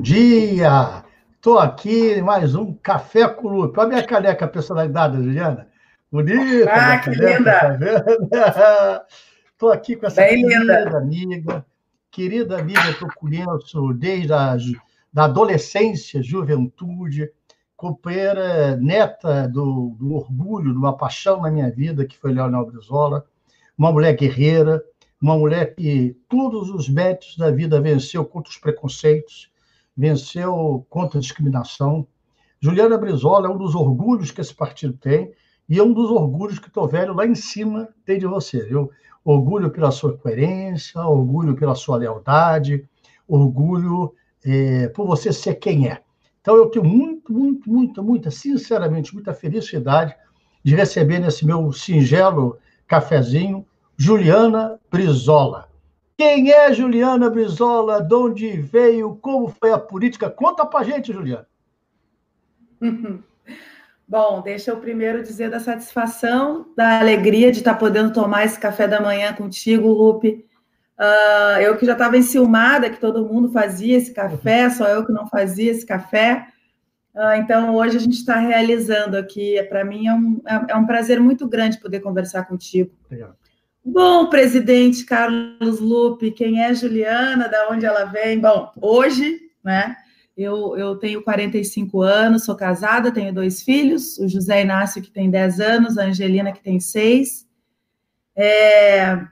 Bom dia! Estou aqui mais um Café com Lupe. Olha a minha caneca personalidade, Juliana. Bonita! Ah, que caneca, linda! Tá Estou aqui com essa Bem querida linda. amiga, querida amiga que eu conheço desde a da adolescência, juventude, companheira neta do, do orgulho, de uma paixão na minha vida, que foi Leonel Brizola, uma mulher guerreira, uma mulher que todos os méritos da vida venceu contra os preconceitos, venceu contra a discriminação. Juliana Brizola é um dos orgulhos que esse partido tem e é um dos orgulhos que estou velho lá em cima tem de você. Eu orgulho pela sua coerência, orgulho pela sua lealdade, orgulho é, por você ser quem é. Então, eu tenho muito, muito, muito, muita, sinceramente, muita felicidade de receber nesse meu singelo cafezinho Juliana Brizola. Quem é Juliana Brizola? De onde veio? Como foi a política? Conta pra gente, Juliana. Bom, deixa eu primeiro dizer da satisfação, da alegria de estar podendo tomar esse café da manhã contigo, Lupe. Uh, eu que já estava enciumada que todo mundo fazia esse café, só eu que não fazia esse café. Uh, então, hoje a gente está realizando aqui. Para mim é um, é, é um prazer muito grande poder conversar contigo. Obrigado. Bom, presidente Carlos Lupe, quem é Juliana, da onde ela vem? Bom, hoje, né, eu, eu tenho 45 anos, sou casada, tenho dois filhos, o José Inácio, que tem 10 anos, a Angelina, que tem 6. É,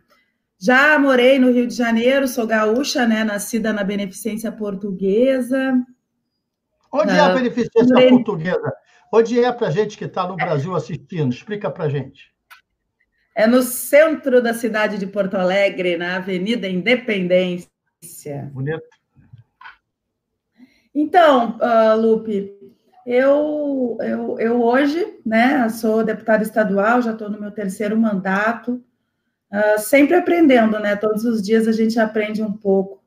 já morei no Rio de Janeiro, sou gaúcha, né, nascida na Beneficência Portuguesa. Onde é a Beneficência morei... Portuguesa? Onde é para gente que está no Brasil assistindo? Explica para gente. É no centro da cidade de Porto Alegre, na Avenida Independência. Bonito. Então, uh, Lupe, eu, eu, eu hoje, né, sou deputada estadual, já estou no meu terceiro mandato, uh, sempre aprendendo, né? Todos os dias a gente aprende um pouco.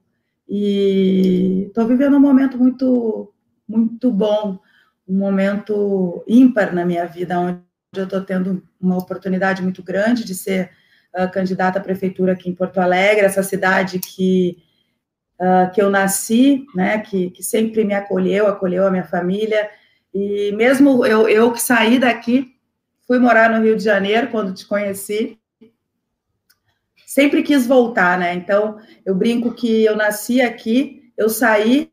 E estou vivendo um momento muito, muito bom, um momento ímpar na minha vida, onde eu estou tendo uma oportunidade muito grande de ser uh, candidata à prefeitura aqui em Porto Alegre, essa cidade que, uh, que eu nasci, né, que, que sempre me acolheu, acolheu a minha família, e mesmo eu, eu que saí daqui, fui morar no Rio de Janeiro quando te conheci, sempre quis voltar, né, então eu brinco que eu nasci aqui, eu saí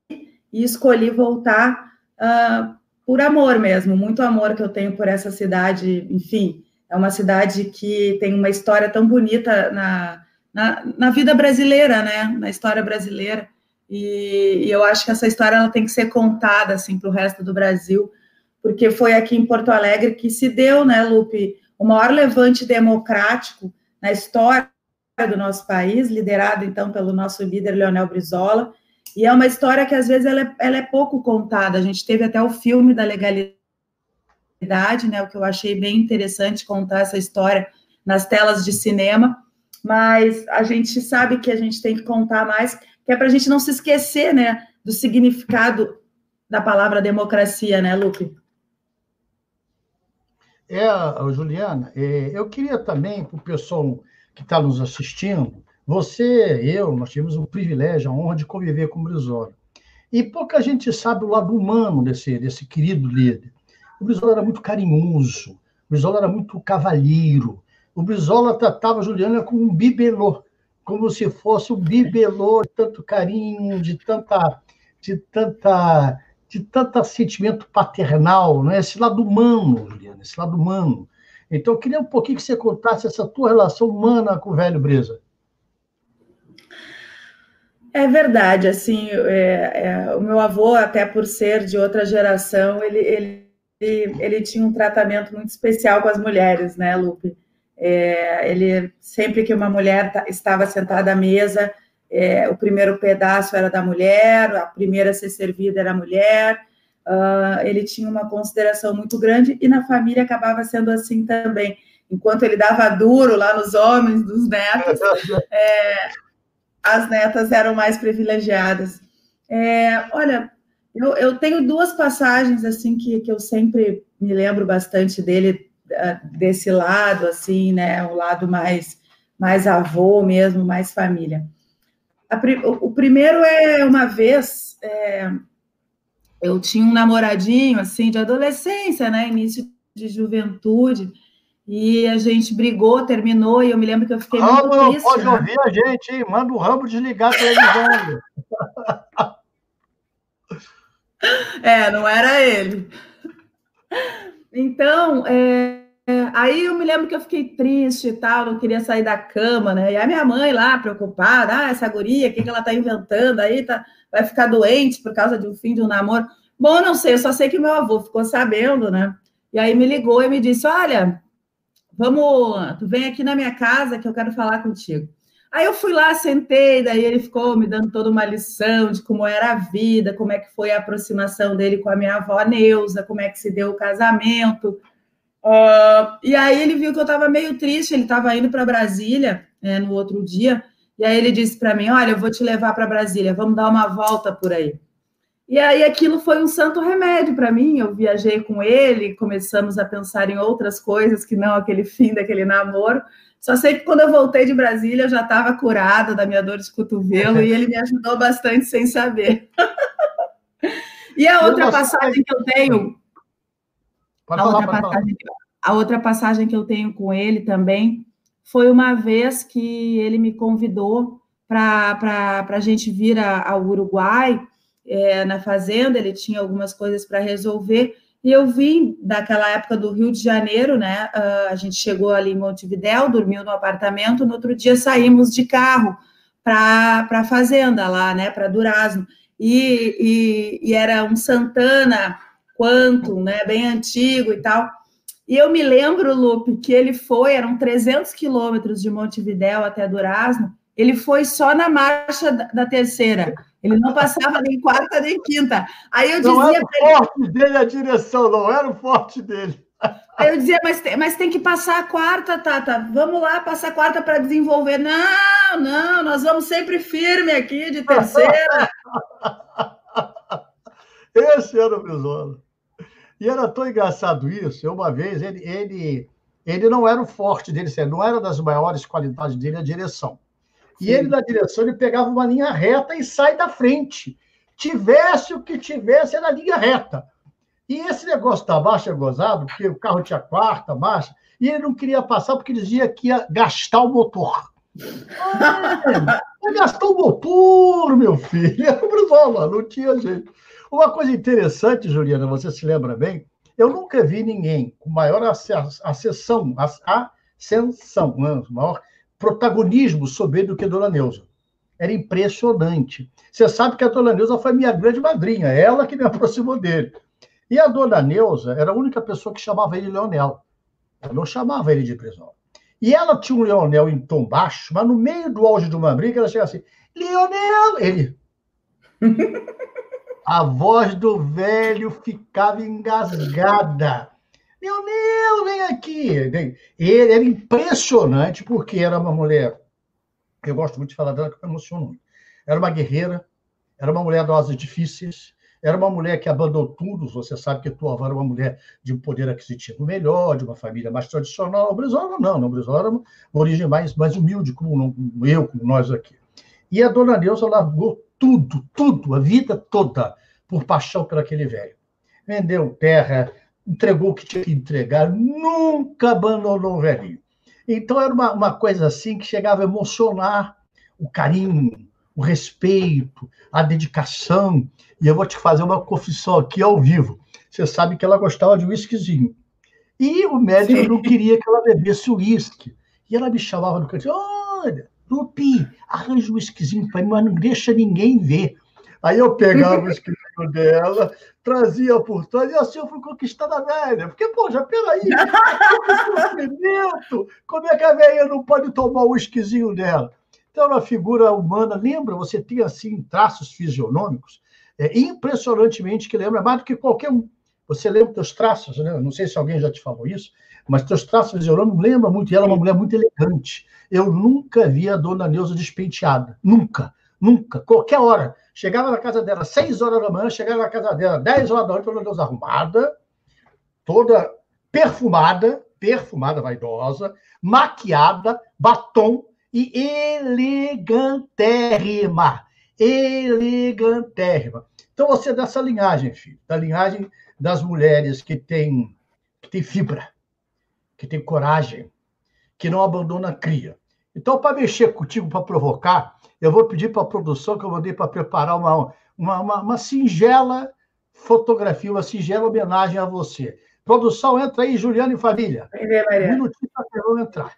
e escolhi voltar uh, por amor mesmo, muito amor que eu tenho por essa cidade, enfim, é uma cidade que tem uma história tão bonita na, na, na vida brasileira, né, na história brasileira, e, e, eu acho que essa história ela tem que ser contada, assim, para o resto do Brasil, porque foi aqui em Porto Alegre que se deu, né, Lupe, o maior levante democrático na história do nosso país, liderado, então, pelo nosso líder Leonel Brizola, e é uma história que, às vezes, ela é, ela é pouco contada. A gente teve até o filme da legalidade, né? O que eu achei bem interessante contar essa história nas telas de cinema. Mas a gente sabe que a gente tem que contar mais, que é para a gente não se esquecer, né? Do significado da palavra democracia, né, Lupe? É, Juliana, é, eu queria também, para o pessoal que está nos assistindo, você, eu, nós tivemos o privilégio, a honra de conviver com o Brizola. E pouca gente sabe o lado humano desse, desse querido líder. O Brizola era muito carinhoso, o Brizola era muito cavalheiro, o Brizola tratava a Juliana como um bibelô, como se fosse um bibelô de tanto carinho, de tanta, de tanta, de tanto sentimento paternal, né? esse lado humano, Juliana, esse lado humano. Então, eu queria um pouquinho que você contasse essa tua relação humana com o velho Brisa. É verdade, assim, é, é, o meu avô, até por ser de outra geração, ele, ele, ele tinha um tratamento muito especial com as mulheres, né, Lupe? É, ele, sempre que uma mulher estava sentada à mesa, é, o primeiro pedaço era da mulher, a primeira a ser servida era a mulher, uh, ele tinha uma consideração muito grande e na família acabava sendo assim também. Enquanto ele dava duro lá nos homens, dos netos, é, as netas eram mais privilegiadas. É, olha, eu, eu, tenho duas passagens assim que, que eu sempre me lembro bastante dele ah, desse lado, assim, né, o lado mais mais avô mesmo, mais família. a, o, primeiro é uma vez é, eu tinha um namoradinho assim de adolescência, né? Início de juventude. E a gente brigou, terminou, e eu me lembro que eu fiquei Ramo muito triste. pode né? ouvir a gente, hein? Manda o Rambo desligar a televisão. é, não era ele. Então, é, aí eu me lembro que eu fiquei triste e tal, não queria sair da cama, né? E a minha mãe lá, preocupada, ah, essa guria, o que, que ela tá inventando aí, tá, vai ficar doente por causa de um fim de um namoro. Bom, não sei, eu só sei que meu avô ficou sabendo, né? E aí me ligou e me disse: Olha, vamos, tu vem aqui na minha casa que eu quero falar contigo. Aí eu fui lá, sentei, daí ele ficou me dando toda uma lição de como era a vida, como é que foi a aproximação dele com a minha avó Neuza, como é que se deu o casamento. Uh, e aí ele viu que eu estava meio triste, ele estava indo para Brasília né, no outro dia, e aí ele disse para mim: Olha, eu vou te levar para Brasília, vamos dar uma volta por aí. E aí aquilo foi um santo remédio para mim. Eu viajei com ele, começamos a pensar em outras coisas que não aquele fim daquele namoro. Só sei que quando eu voltei de Brasília, eu já estava curada da minha dor de cotovelo e ele me ajudou bastante sem saber. e a outra passagem que eu tenho. a, outra passagem, a outra passagem que eu tenho com ele também foi uma vez que ele me convidou para a gente vir ao Uruguai é, na fazenda, ele tinha algumas coisas para resolver. E eu vim daquela época do Rio de Janeiro, né? Uh, a gente chegou ali em Montevidéu, dormiu no apartamento, no outro dia saímos de carro para a fazenda lá, né? Para Durazno. E, e, e, era um Santana Quantum, né? Bem antigo e tal. E eu me lembro, Lupe, que ele foi, eram 300 quilômetros de Montevidéu até Durazno, ele foi só na marcha da terceira. Ele não passava nem quarta nem quinta. Aí eu não dizia. Não era o forte dele a direção, não era o forte dele. Aí eu dizia, mas tem, mas tem que passar a quarta, Tata. Vamos lá, passar a quarta para desenvolver. Não, não, nós vamos sempre firme aqui, de terceira. Esse era o Brizola. E era tão engraçado isso. Uma vez, ele, ele, ele não era o forte dele, não era das maiores qualidades dele a direção. E ele, na direção, ele pegava uma linha reta e sai da frente. Tivesse o que tivesse, era linha reta. E esse negócio da marcha é gozado, porque o carro tinha quarta marcha, e ele não queria passar porque dizia que ia gastar o motor. Ah, gastou o motor, meu filho. Era Brizola, não tinha jeito. Uma coisa interessante, Juliana, você se lembra bem? Eu nunca vi ninguém com maior acessão, ascensão, né? maior protagonismo sobre ele do que a Dona Neuza. Era impressionante. Você sabe que a Dona Neuza foi minha grande madrinha, ela que me aproximou dele. E a Dona Neuza era a única pessoa que chamava ele Leonel. Eu não chamava ele de Brizola. E ela tinha um Leonel em tom baixo, mas no meio do auge de uma briga, ela chega assim: Leonel! Ele. A voz do velho ficava engasgada. Leonel, vem aqui. Ele era impressionante, porque era uma mulher. Eu gosto muito de falar dela, que eu emociono muito. Era uma guerreira, era uma mulher dosas difíceis, era uma mulher que abandonou tudo. Você sabe que tua avó era uma mulher de um poder aquisitivo melhor, de uma família mais tradicional. O Brizola não. O Brizola era uma origem mais, mais humilde, como eu, como nós aqui. E a dona Neuza largou tudo, tudo, a vida toda, por paixão por aquele velho. Vendeu terra, entregou o que tinha que entregar, nunca abandonou o velhinho. Então era uma, uma coisa assim que chegava a emocionar o carinho, o respeito, a dedicação. E eu vou te fazer uma confissão aqui ao vivo. Você sabe que ela gostava de whiskyzinho. E o médico Sim. não queria que ela bebesse uísque. E ela me chamava no canto, olha, Lupi, arranja um whiskyzinho para mim, mas não deixa ninguém ver. Aí eu pegava o dela, trazia por trás, e assim eu fui conquistando a velha. Porque, pô, já peraí, sofrimento, como é que a velha não pode tomar o esquisinho dela? Então, na figura humana, lembra, você tem, assim, traços fisionômicos, é, impressionantemente que lembra mais do que qualquer um. Você lembra teus traços, né? Não sei se alguém já te falou isso, mas teus traços fisionômicos lembram muito, e ela é uma mulher muito elegante. Eu nunca vi a dona Neuza despenteada, nunca. Nunca, qualquer hora. Chegava na casa dela 6 horas da manhã, chegava na casa dela 10 horas da noite, pelo Deus, arrumada, toda perfumada, perfumada, vaidosa, maquiada, batom. e elegantérrima. Elegantérrima. Então você é dessa linhagem, filho, da linhagem das mulheres que têm que tem fibra, que tem coragem, que não abandona a cria. Então, para mexer contigo, para provocar, eu vou pedir para a produção que eu mandei para preparar uma, uma, uma, uma singela fotografia, uma singela homenagem a você. Produção, entra aí, Juliana e família. Um minutinho para entrar.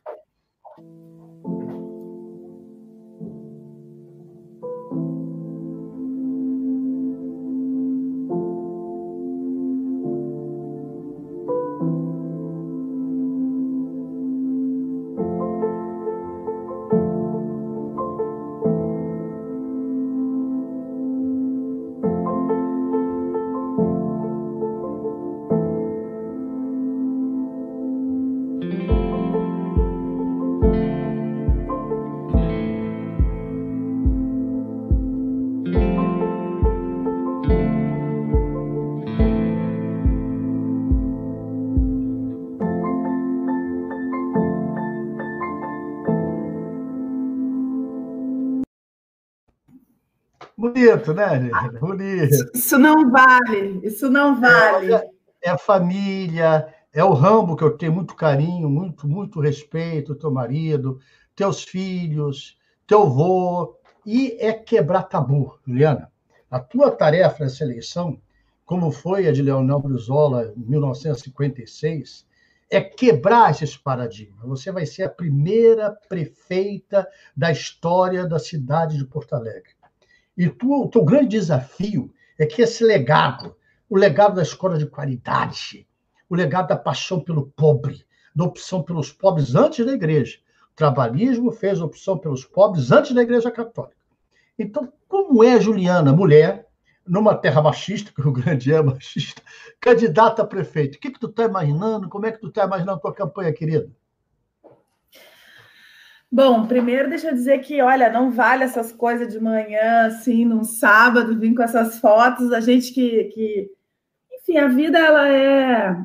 Bonito, né, Bonito. Isso não vale, isso não vale. É, é, a família, é o Rambo, que eu tenho muito carinho, muito, muito respeito, teu marido, teus filhos, teu vô, e é quebrar tabu, Juliana. A tua tarefa nessa eleição, como foi a de Leonel Brizola em 1956, é quebrar esses paradigmas. Você vai ser a primeira prefeita da história da cidade de Porto Alegre. E tu, o teu grande desafio é que esse legado, o legado da escola de qualidade, o legado da paixão pelo pobre, da opção pelos pobres antes da igreja. O trabalhismo fez opção pelos pobres antes da igreja católica. Então, como é Juliana, mulher, numa terra machista, que o grande é machista, candidata a prefeito? O que, que tu está imaginando? Como é que tu está imaginando a tua campanha, querida? Bom, primeiro deixa eu dizer que, olha, não vale essas coisas de manhã, assim, num sábado, vir com essas fotos, a gente que, que... Enfim, a vida, ela é...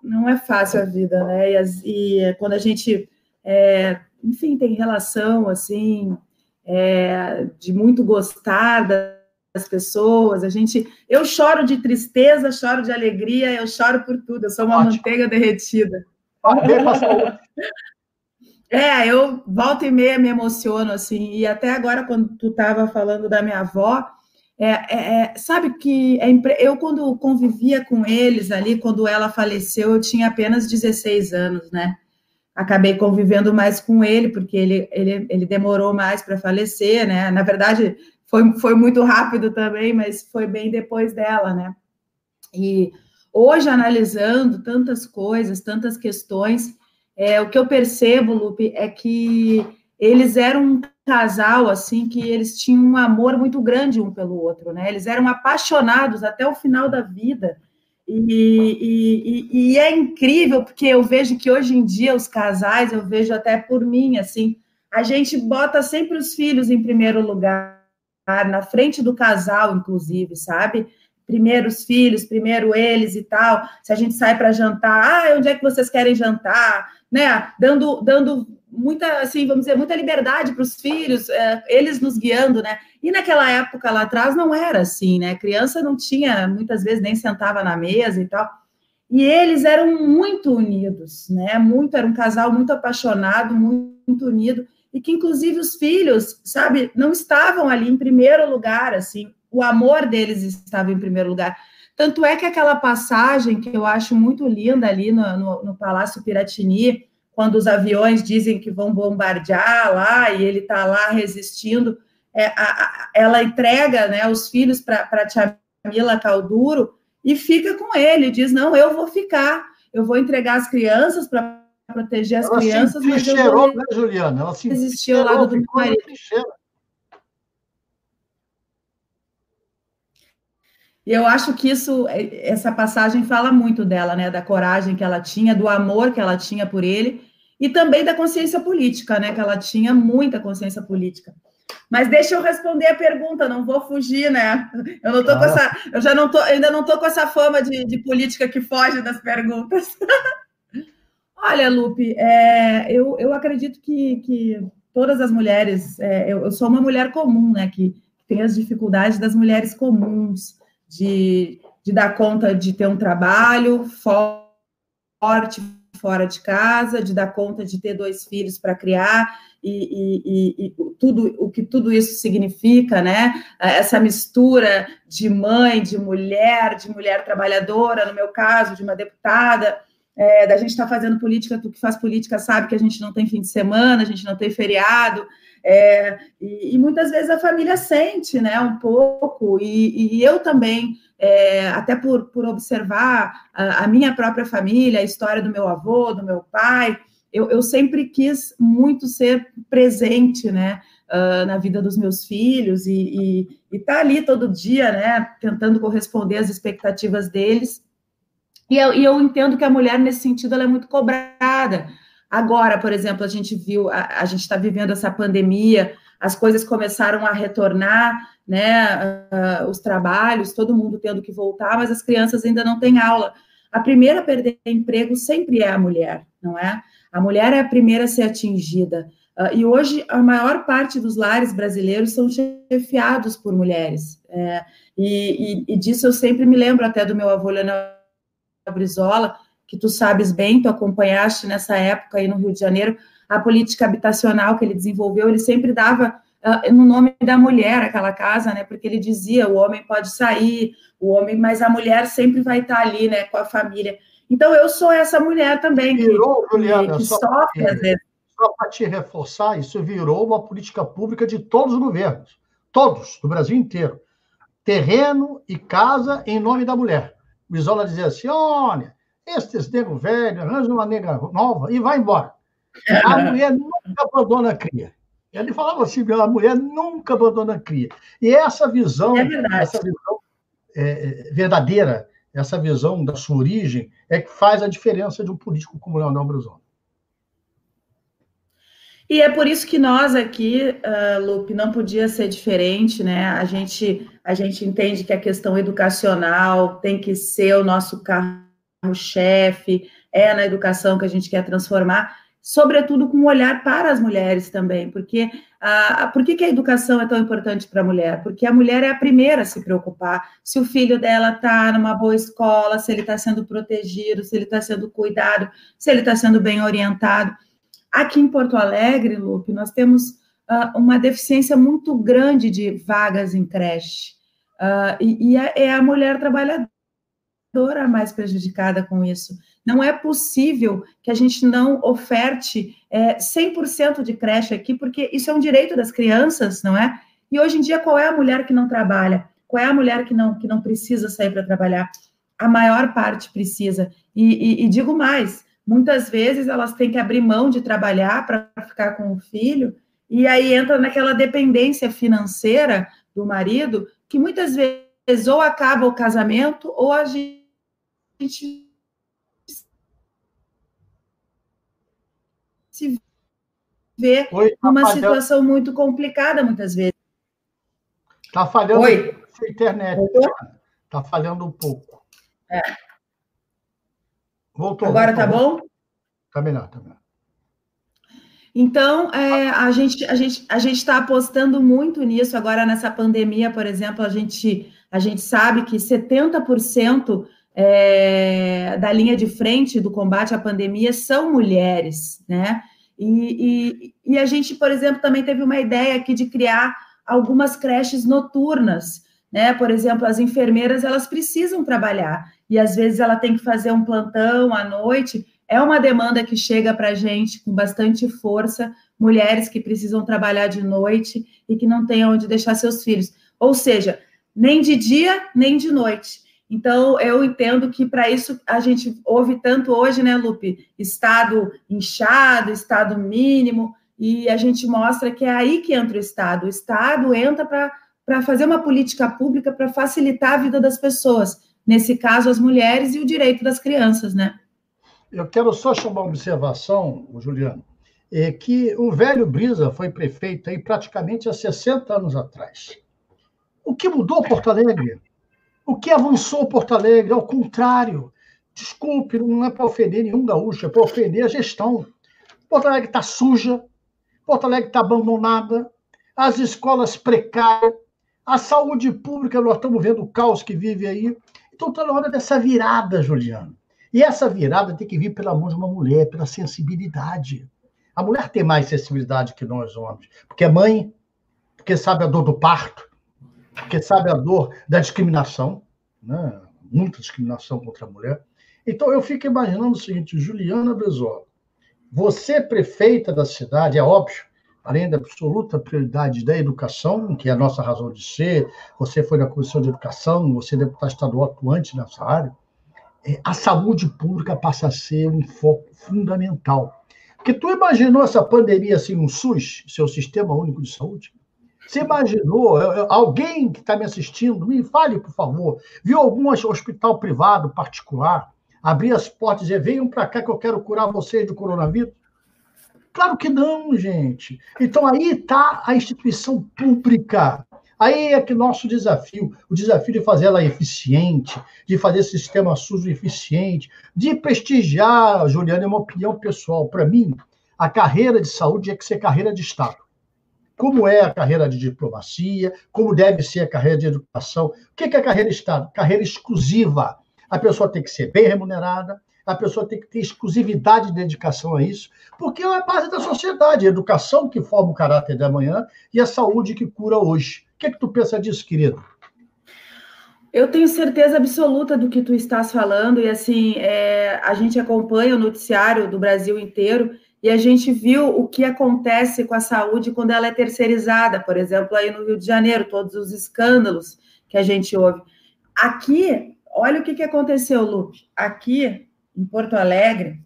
Não é fácil a vida, né? E, as, e quando a gente, é, enfim, tem relação, assim, é, de muito gostar das pessoas, a gente... Eu choro de tristeza, choro de alegria, eu choro por tudo, eu sou uma Ótimo. manteiga derretida. É, eu volta e meia me emociono, assim, e até agora, quando tu estava falando da minha avó, é, é, é, sabe que é, eu, quando convivia com eles ali, quando ela faleceu, eu tinha apenas 16 anos, né? Acabei convivendo mais com ele, porque ele, ele, ele demorou mais para falecer, né? Na verdade, foi, foi muito rápido também, mas foi bem depois dela, né? E hoje, analisando tantas coisas, tantas questões, é, o que eu percebo, Lupe, é que eles eram um casal assim que eles tinham um amor muito grande um pelo outro, né? Eles eram apaixonados até o final da vida. E, e, e, é incrível porque eu vejo que hoje em dia os casais, eu vejo até por mim, assim, a gente bota sempre os filhos em primeiro lugar, na frente do casal, inclusive, sabe? Primeiro os filhos, primeiro eles e tal. Se a gente sai para jantar, ah, onde é que vocês querem jantar? né, dando, dando muita, assim, vamos dizer, muita liberdade para os filhos, é, eles nos guiando, né? E naquela época lá atrás não era assim, né? Criança não tinha, muitas vezes nem sentava na mesa e tal. E eles eram muito unidos, né? Muito, era um casal muito apaixonado, muito unido, e que inclusive os filhos, sabe, não estavam ali em primeiro lugar, assim, o amor deles estava em primeiro lugar. Tanto é que aquela passagem que eu acho muito linda ali no, no, no Palácio Piratini, quando os aviões dizem que vão bombardear lá e ele está lá resistindo, é, a, a, ela entrega né, os filhos para a tia Mila Calduro e fica com ele, diz: Não, eu vou ficar, eu vou entregar as crianças para proteger as ela crianças, mas eu vou né, Juliana? Ela se resistir ao lado do meu marido. E eu acho que isso, é, essa passagem fala muito dela, né? Da coragem que ela tinha, do amor que ela tinha por ele e também da consciência política, né? Que ela tinha muita consciência política. Mas deixa eu responder a pergunta, não vou fugir, né? Eu não tô ah. com essa, eu já não tô, ainda não tô com essa fama de, de política que foge das perguntas. Olha, Lupe, é, eu, eu acredito que, que todas as mulheres, é, eu, eu, sou uma mulher comum, né, que tem as dificuldades das mulheres comuns, de, de dar conta de ter um trabalho forte fora de casa, de dar conta de ter dois filhos para criar e, e, e, tudo o que tudo isso significa, né? Essa mistura de mãe, de mulher, de mulher trabalhadora, no meu caso, de uma deputada, é, da gente estar tá fazendo política, tu que faz política sabe que a gente não tem fim de semana, a gente não tem feriado, é, e, e, muitas vezes a família sente, né, um pouco, e, e eu também, é, até por, por observar a, a, minha própria família, a história do meu avô, do meu pai, eu, eu sempre quis muito ser presente, né, uh, na vida dos meus filhos, e estar tá ali todo dia, né, tentando corresponder às expectativas deles, e eu, e eu entendo que a mulher, nesse sentido, ela é muito cobrada, Agora, por exemplo, a gente viu, a, a gente está vivendo essa pandemia, as coisas começaram a retornar, né? Uh, os trabalhos, todo mundo tendo que voltar, mas as crianças ainda não têm aula. A primeira a perder emprego sempre é a mulher, não é? A mulher é a primeira a ser atingida. Uh, e hoje a maior parte dos lares brasileiros são chefiados por mulheres. É, e, e, e, disso eu sempre me lembro até do meu avô Leonel Brizola, que tu sabes bem, tu acompanhaste nessa época aí no Rio de Janeiro, a política habitacional que ele desenvolveu, ele sempre dava uh, no nome da mulher aquela casa, né? Porque ele dizia, o homem pode sair, o homem, mas a mulher sempre vai estar ali, né, com a família. Então eu sou essa mulher também que, virou, Juliana, que, que sofre às vezes. Só para te reforçar, isso virou uma política pública de todos os governos, todos, do Brasil inteiro. Terreno e casa em nome da mulher. Bisola dizia assim: olha, estes nego velho, arranja uma nega nova e vai embora. A mulher nunca abandona a cria. Ele falava assim, a mulher nunca abandona a cria. E essa visão, é essa visão é, é, verdadeira, essa visão da sua origem, é que faz a diferença de um político como Leonel Brizola. E é por isso que nós aqui, uh, Lupe, não podia ser diferente, né? A gente, a gente entende que a questão educacional tem que ser o nosso carro chefe, é na educação que a gente quer transformar, sobretudo com um olhar para as mulheres também, porque ah, por que, que a educação é tão importante para a mulher? Porque a mulher é a primeira a se preocupar se o filho dela está numa boa escola, se ele está sendo protegido, se ele está sendo cuidado, se ele está sendo bem orientado. Aqui em Porto Alegre, Lupe, nós temos ah, uma deficiência muito grande de vagas em creche. Uh, e, e é, é a mulher trabalhadora a mais prejudicada com isso. Não é possível que a gente não oferte é, 100% de creche aqui, porque isso é um direito das crianças, não é? E hoje em dia, qual é a mulher que não trabalha? Qual é a mulher que não, que não precisa sair para trabalhar? A maior parte precisa. E, e, e digo mais: muitas vezes elas têm que abrir mão de trabalhar para ficar com o filho, e aí entra naquela dependência financeira do marido, que muitas vezes ou acaba o casamento, ou a gente gente se vê Oi, tá numa situação muito complicada muitas vezes. Está falhando Oi. a internet. Está falhando um pouco. É. Voltou. Agora está bom? Está melhor, está melhor. Então, é, a gente a gente a gente está apostando muito nisso agora nessa pandemia, por exemplo, a gente a gente sabe que 70% é, da linha de frente do combate à pandemia são mulheres, né? E, e, e, a gente, por exemplo, também teve uma ideia aqui de criar algumas creches noturnas, né? Por exemplo, as enfermeiras elas precisam trabalhar e às vezes ela tem que fazer um plantão à noite. É uma demanda que chega para a gente com bastante força, mulheres que precisam trabalhar de noite e que não têm onde deixar seus filhos. Ou seja, nem de dia nem de noite. Então, eu entendo que para isso a gente ouve tanto hoje, né, Lupe? Estado inchado, estado mínimo, e a gente mostra que é aí que entra o Estado. O Estado entra para fazer uma política pública para facilitar a vida das pessoas, nesse caso, as mulheres e o direito das crianças, né? Eu quero só chamar uma observação, Juliano, é que o velho Brisa foi prefeito aí praticamente há 60 anos atrás. O que mudou Porto Alegre? O que avançou Porto Alegre? Ao contrário. Desculpe, não é para ofender nenhum gaúcho, é para ofender a gestão. Porto Alegre está suja, Porto Alegre está abandonada, as escolas precárias, a saúde pública, nós estamos vendo o caos que vive aí. Então está na hora dessa virada, Juliano. E essa virada tem que vir pela mão de uma mulher, pela sensibilidade. A mulher tem mais sensibilidade que nós homens, porque é mãe, porque sabe a dor do parto, porque sabe a dor da discriminação, né? muita discriminação contra a mulher. Então eu fico imaginando o seguinte, Juliana Brizola, você prefeita da cidade, é óbvio, além da absoluta prioridade da educação, que é a nossa razão de ser, você foi na Comissão de Educação, você é deputado estadual atuante nessa área, é, a saúde pública passa a ser um foco fundamental. Porque tu imaginou essa pandemia assim, um SUS, seu Sistema Único de Saúde? Você imaginou? Alguém que está me assistindo, me fale, por favor. Viu algum hospital privado, particular, abrir as portas e venham para cá que eu quero curar vocês do coronavírus? Claro que não, gente. Então aí está a instituição pública. Aí é que nosso desafio, o desafio de fazer ela eficiente, de fazer esse sistema SUS eficiente, de prestigiar, Juliana, é uma opinião pessoal. Para mim, a carreira de saúde é que ser carreira de Estado. Como é a carreira de diplomacia, como deve ser a carreira de educação. O que é a carreira de Estado? Carreira exclusiva. A pessoa tem que ser bem remunerada, a pessoa tem que ter exclusividade de dedicação a isso, porque é a base da sociedade, a educação que forma o caráter da manhã e a saúde que cura hoje. O que, é que tu pensa disso, querido? Eu tenho certeza absoluta do que tu estás falando, e assim, é, a gente acompanha o noticiário do Brasil inteiro e a gente viu o que acontece com a saúde quando ela é terceirizada, por exemplo, aí no Rio de Janeiro, todos os escândalos que a gente ouve. Aqui, olha o que, que aconteceu, Luke. Aqui, em Porto Alegre,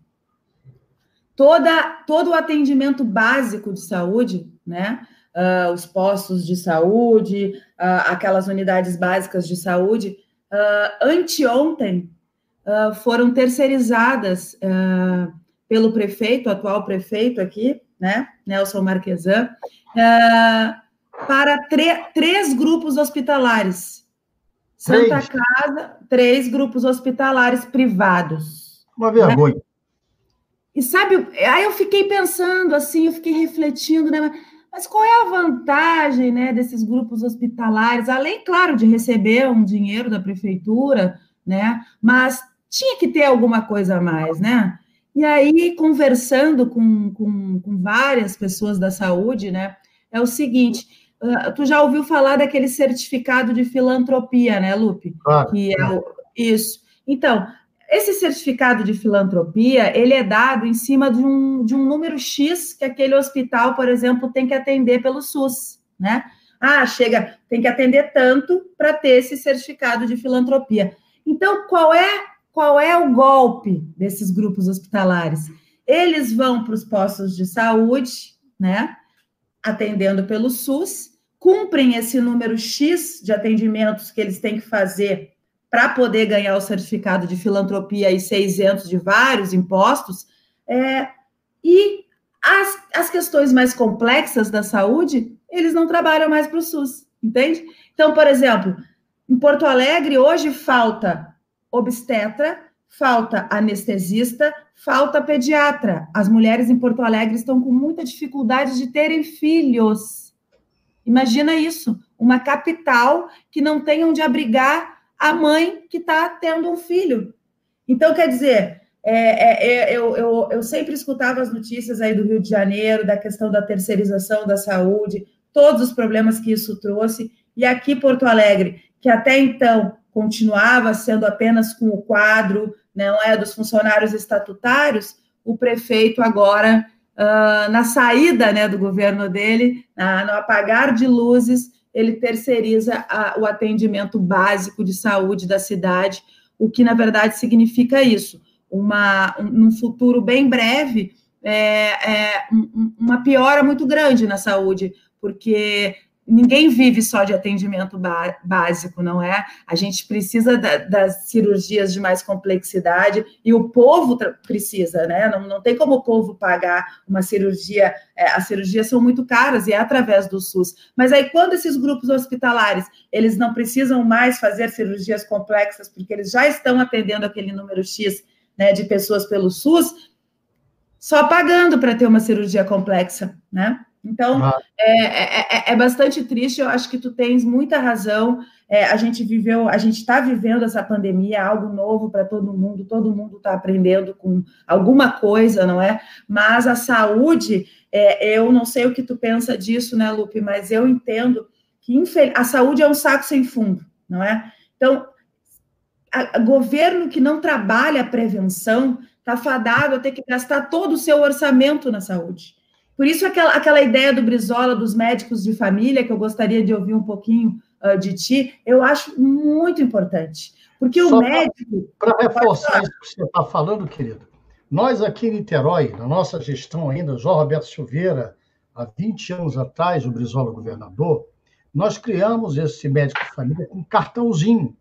toda, todo o atendimento básico de saúde, né? Uh, os postos de saúde, uh, aquelas unidades básicas de saúde, uh, anteontem foram terceirizadas pelo prefeito, atual prefeito aqui, né, Nelson Marquesan, para três grupos hospitalares. Santa três. Casa, três grupos hospitalares privados. Uma vergonha. Né? E sabe, aí eu fiquei pensando assim, eu fiquei refletindo, né? Mas qual é a vantagem, né, desses grupos hospitalares, além, claro, de receber um dinheiro da prefeitura, né? Mas tinha que ter alguma coisa a mais, né? E aí, conversando com, com, com várias pessoas da saúde, né? É o seguinte: uh, tu já ouviu falar daquele certificado de filantropia, né, Lupe? Claro. Que é o, isso. Então, esse certificado de filantropia, ele é dado em cima de um, de um número X que aquele hospital, por exemplo, tem que atender pelo SUS, né? Ah, chega, tem que atender tanto para ter esse certificado de filantropia. Então, qual é qual é o golpe desses grupos hospitalares? Eles vão para os postos de saúde, né? Atendendo pelo SUS, cumprem esse número X de atendimentos que eles têm que fazer para poder ganhar o certificado de filantropia e ser isento de vários impostos, é, e as, as questões mais complexas da saúde, eles não trabalham mais para o SUS, entende? Então, por exemplo, em Porto Alegre, hoje falta obstetra, falta anestesista, falta pediatra. As mulheres em Porto Alegre estão com muita dificuldade de terem filhos. Imagina isso, uma capital que não tem onde abrigar a mãe que está tendo um filho. Então, quer dizer, é, é, é, eu, eu, eu sempre escutava as notícias aí do Rio de Janeiro, da questão da terceirização da saúde, todos os problemas que isso trouxe, e aqui Porto Alegre, que até então continuava sendo apenas com o quadro, não é, dos funcionários estatutários, o prefeito agora, uh, na saída né, do governo dele, na, no apagar de luzes, ele terceiriza a, o atendimento básico de saúde da cidade, o que na verdade significa isso. Uma, um, num futuro bem breve, é, é, um, uma piora muito grande na saúde, porque ninguém vive só de atendimento básico, não é? A gente precisa da, das cirurgias de mais complexidade e o povo precisa, né? Não, não tem como o povo pagar uma cirurgia, é, as cirurgias são muito caras e é através do SUS. Mas aí, quando esses grupos hospitalares, eles não precisam mais fazer cirurgias complexas, porque eles já estão atendendo aquele número X né, de pessoas pelo SUS, só pagando para ter uma cirurgia complexa, né? Então, ah. é, é, é, bastante triste, eu acho que tu tens muita razão. É, a gente viveu, a gente está vivendo essa pandemia, algo novo para todo mundo, todo mundo está aprendendo com alguma coisa, não é? Mas a saúde, é, eu não sei o que tu pensa disso, né, Lupe, mas eu entendo que a saúde é um saco sem fundo, não é? Então, a, a governo que não trabalha a prevenção está fadado a ter que gastar todo o seu orçamento na saúde. Por isso, aquela, aquela ideia do Brizola, dos médicos de família, que eu gostaria de ouvir um pouquinho uh, de ti, eu acho muito importante. Porque Só o médico. Para reforçar isso que você está falando, querido, nós aqui em Niterói, na nossa gestão ainda, João Roberto Silveira, há 20 anos atrás, o Brizola governador, nós criamos esse médico de família com um cartãozinho.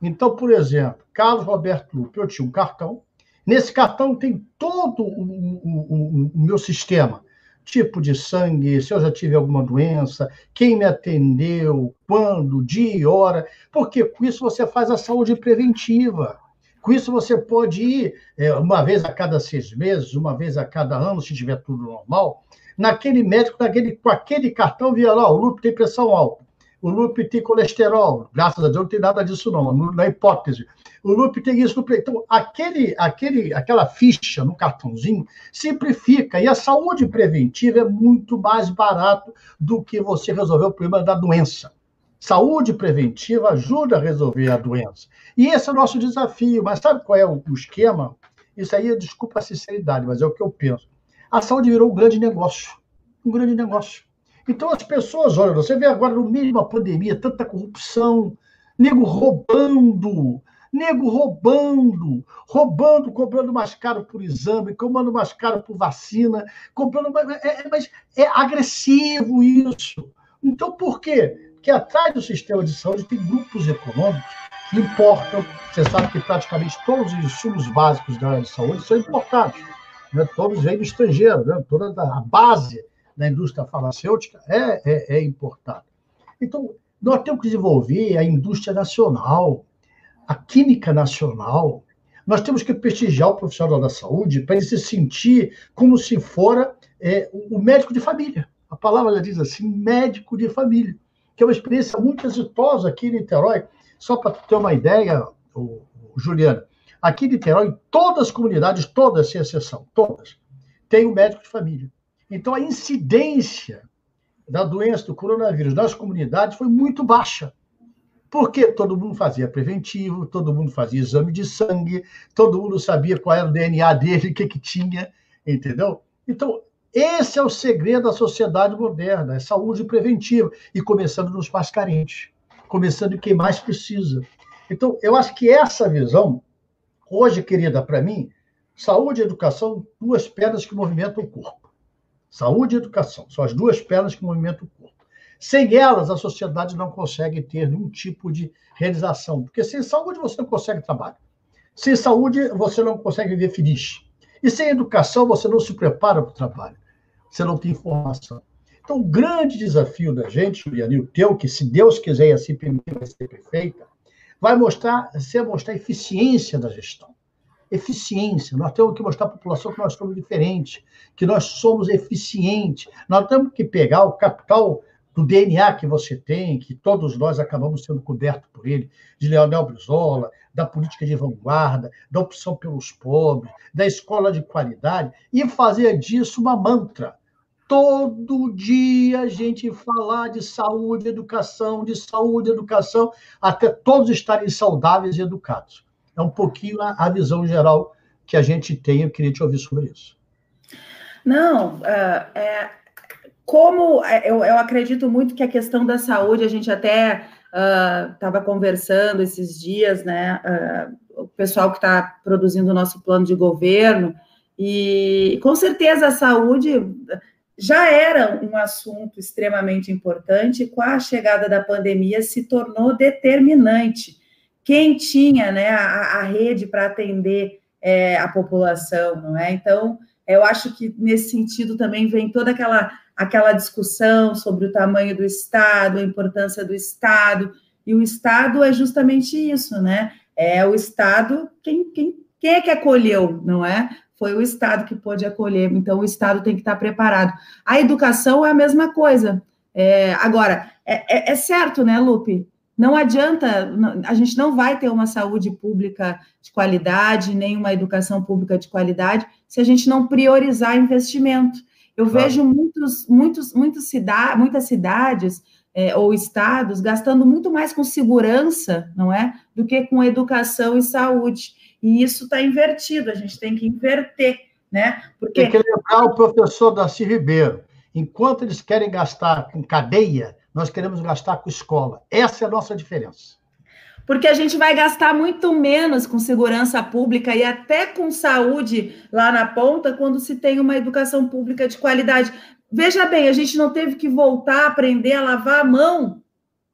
Então, por exemplo, Carlos Roberto Lupe, eu tinha um cartão. Nesse cartão tem todo o, o, o, o meu sistema tipo de sangue, se eu já tive alguma doença, quem me atendeu, quando, dia e hora, porque com isso você faz a saúde preventiva. Com isso você pode ir é, uma vez a cada seis meses, uma vez a cada ano, se tiver tudo normal, naquele médico, naquele, com aquele cartão, via lá, o Lupe tem pressão alta, o Lupe tem colesterol, graças a Deus não tem nada disso não, na hipótese. O Lupe tem isso no Então, aquele, aquele, aquela ficha no cartãozinho simplifica. E a saúde preventiva é muito mais barato do que você resolver o problema da doença. Saúde preventiva ajuda a resolver a doença. E esse é o nosso desafio. Mas sabe qual é o, esquema? Isso aí, desculpa a sinceridade, mas é o que eu penso. A saúde virou um grande negócio. Um grande negócio. Então as pessoas, olha, você vê agora no meio de uma pandemia, tanta corrupção, nego roubando, nego roubando, roubando, comprando mais caro por exame, comprando mais caro por vacina, comprando mais. É, é, mas é agressivo isso. Então, por quê? Porque atrás do sistema de saúde tem grupos econômicos que importam. Você sabe que praticamente todos os insumos básicos da área de saúde são importados. Né? Todos vêm do estrangeiro, né? toda a base da indústria farmacêutica é, é, é importada. Então, nós temos que desenvolver a indústria nacional a química nacional, nós temos que prestigiar o profissional da saúde para ele se sentir como se fora é, o médico de família. A palavra já diz assim, médico de família, que é uma experiência muito exitosa aqui em Niterói. Só para ter uma ideia, o, o Juliana, aqui em Niterói, todas as comunidades, todas, sem exceção, todas, têm um médico de família. Então, a incidência da doença do coronavírus nas comunidades foi muito baixa. Porque todo mundo fazia preventivo, todo mundo fazia exame de sangue, todo mundo sabia qual era o DNA dele, o que, que tinha, entendeu? Então, esse é o segredo da sociedade moderna, é saúde preventiva, e começando nos mais carentes, começando em quem mais precisa. Então, eu acho que essa visão, hoje, querida, para mim, saúde e educação, duas pernas que movimentam o corpo. Saúde e educação, são as duas pernas que movimentam o corpo. Sem elas, a sociedade não consegue ter nenhum tipo de realização, porque sem saúde você não consegue trabalho. Sem saúde, você não consegue viver feliz. E sem educação, você não se prepara para o trabalho. Você não tem informação. Então, o grande desafio da gente, Juliana, e o teu, que se Deus quiser e assim permitir, vai ser perfeita, vai mostrar, ser mostrar a eficiência da gestão. Eficiência. Nós temos que mostrar à população que nós somos diferentes, que nós somos eficientes. Nós temos que pegar o capital do DNA que você tem, que todos nós acabamos sendo cobertos por ele, de Leonel Brizola, da política de vanguarda, da opção pelos pobres, da escola de qualidade, e fazer disso uma mantra. Todo dia a gente falar de saúde, educação, de saúde, educação, até todos estarem saudáveis e educados. É um pouquinho a, a visão geral que a gente tem, eu queria te ouvir sobre isso. Não, uh, é, como é, eu, eu acredito muito que a questão da saúde, a gente até estava uh, conversando esses dias, né? Uh, o pessoal que está produzindo o nosso plano de governo, e com certeza a saúde já era um assunto extremamente importante, com a chegada da pandemia se tornou determinante. Quem tinha né, a, a rede para atender é, a população, não é? Então, eu acho que nesse sentido também vem toda aquela aquela discussão sobre o tamanho do Estado, a importância do Estado, e o Estado é justamente isso, né? É o Estado quem, quem, quem é que acolheu, não é? foi o Estado que pôde acolher, então o Estado tem que estar preparado. A educação é a mesma coisa. É, agora, é, é, é certo, né, Lupe? Não adianta, a gente não vai ter uma saúde pública de qualidade, nem uma educação pública de qualidade, se a gente não priorizar investimento. Eu claro. vejo muitos, muitos, muitos cida muitas cidades é, ou estados gastando muito mais com segurança, não é, do que com educação e saúde. E isso está invertido. A gente tem que inverter, né? Porque tem que lembrar o professor Darcy Ribeiro. Enquanto eles querem gastar com cadeia, nós queremos gastar com escola. Essa é a nossa diferença. Porque a gente vai gastar muito menos com segurança pública e até com saúde lá na ponta quando se tem uma educação pública de qualidade. Veja bem, a gente não teve que voltar a aprender a lavar a mão.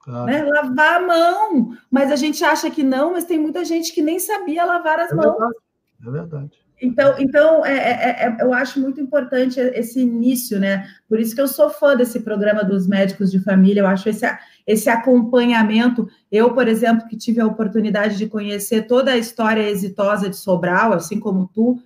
Claro. Né? Lavar a mão. Mas a gente acha que não, mas tem muita gente que nem sabia lavar as é mãos. Verdade. É verdade. Então, então é, é, é, eu acho muito importante esse início, né? Por isso que eu sou fã desse programa dos médicos de família, eu acho esse, esse acompanhamento. Eu, por exemplo, que tive a oportunidade de conhecer toda a história exitosa de Sobral, assim como tu,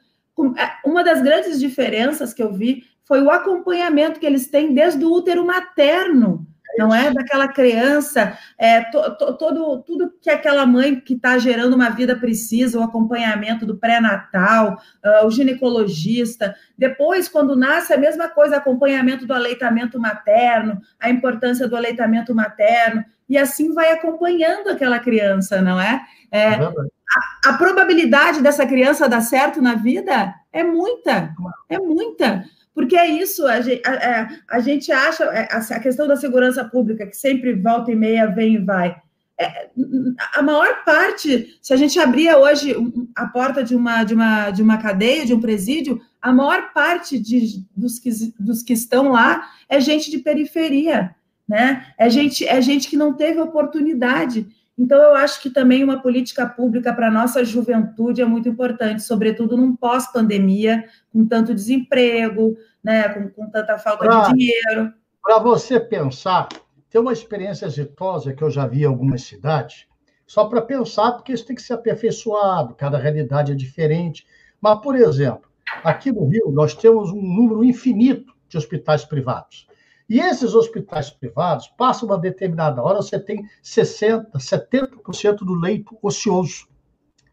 é, uma das grandes diferenças que eu vi foi o acompanhamento que eles têm desde o útero materno não é daquela criança, é, to, to, todo, tudo que aquela mãe que está gerando uma vida precisa, o acompanhamento do pré-natal, uh, o ginecologista. Depois, quando nasce, a mesma coisa, acompanhamento do aleitamento materno, a importância do aleitamento materno, e assim vai acompanhando aquela criança, não é? é, a, a probabilidade dessa criança dar certo na vida é muita, é muita. Porque é isso, a gente, a, é, a gente acha, é, a, questão da segurança pública, que sempre volta e meia vem e vai. É, a maior parte, se a gente abria hoje a porta de uma, de uma, de uma cadeia, de um presídio, a maior parte de, dos, que, dos que estão lá é gente de periferia, né? É gente, é gente que não teve oportunidade. Então, eu acho que também uma política pública para a nossa juventude é muito importante, sobretudo num pós-pandemia, com tanto desemprego, né, com, com tanta falta pra, de dinheiro. Para você pensar, tem uma experiência exitosa que eu já vi em algumas cidades, só para pensar, porque isso tem que ser aperfeiçoado, cada realidade é diferente. Mas, por exemplo, aqui no Rio, nós temos um número infinito de hospitais privados. E esses hospitais privados, passam uma determinada hora, você tem 60%, 70% do leito ocioso,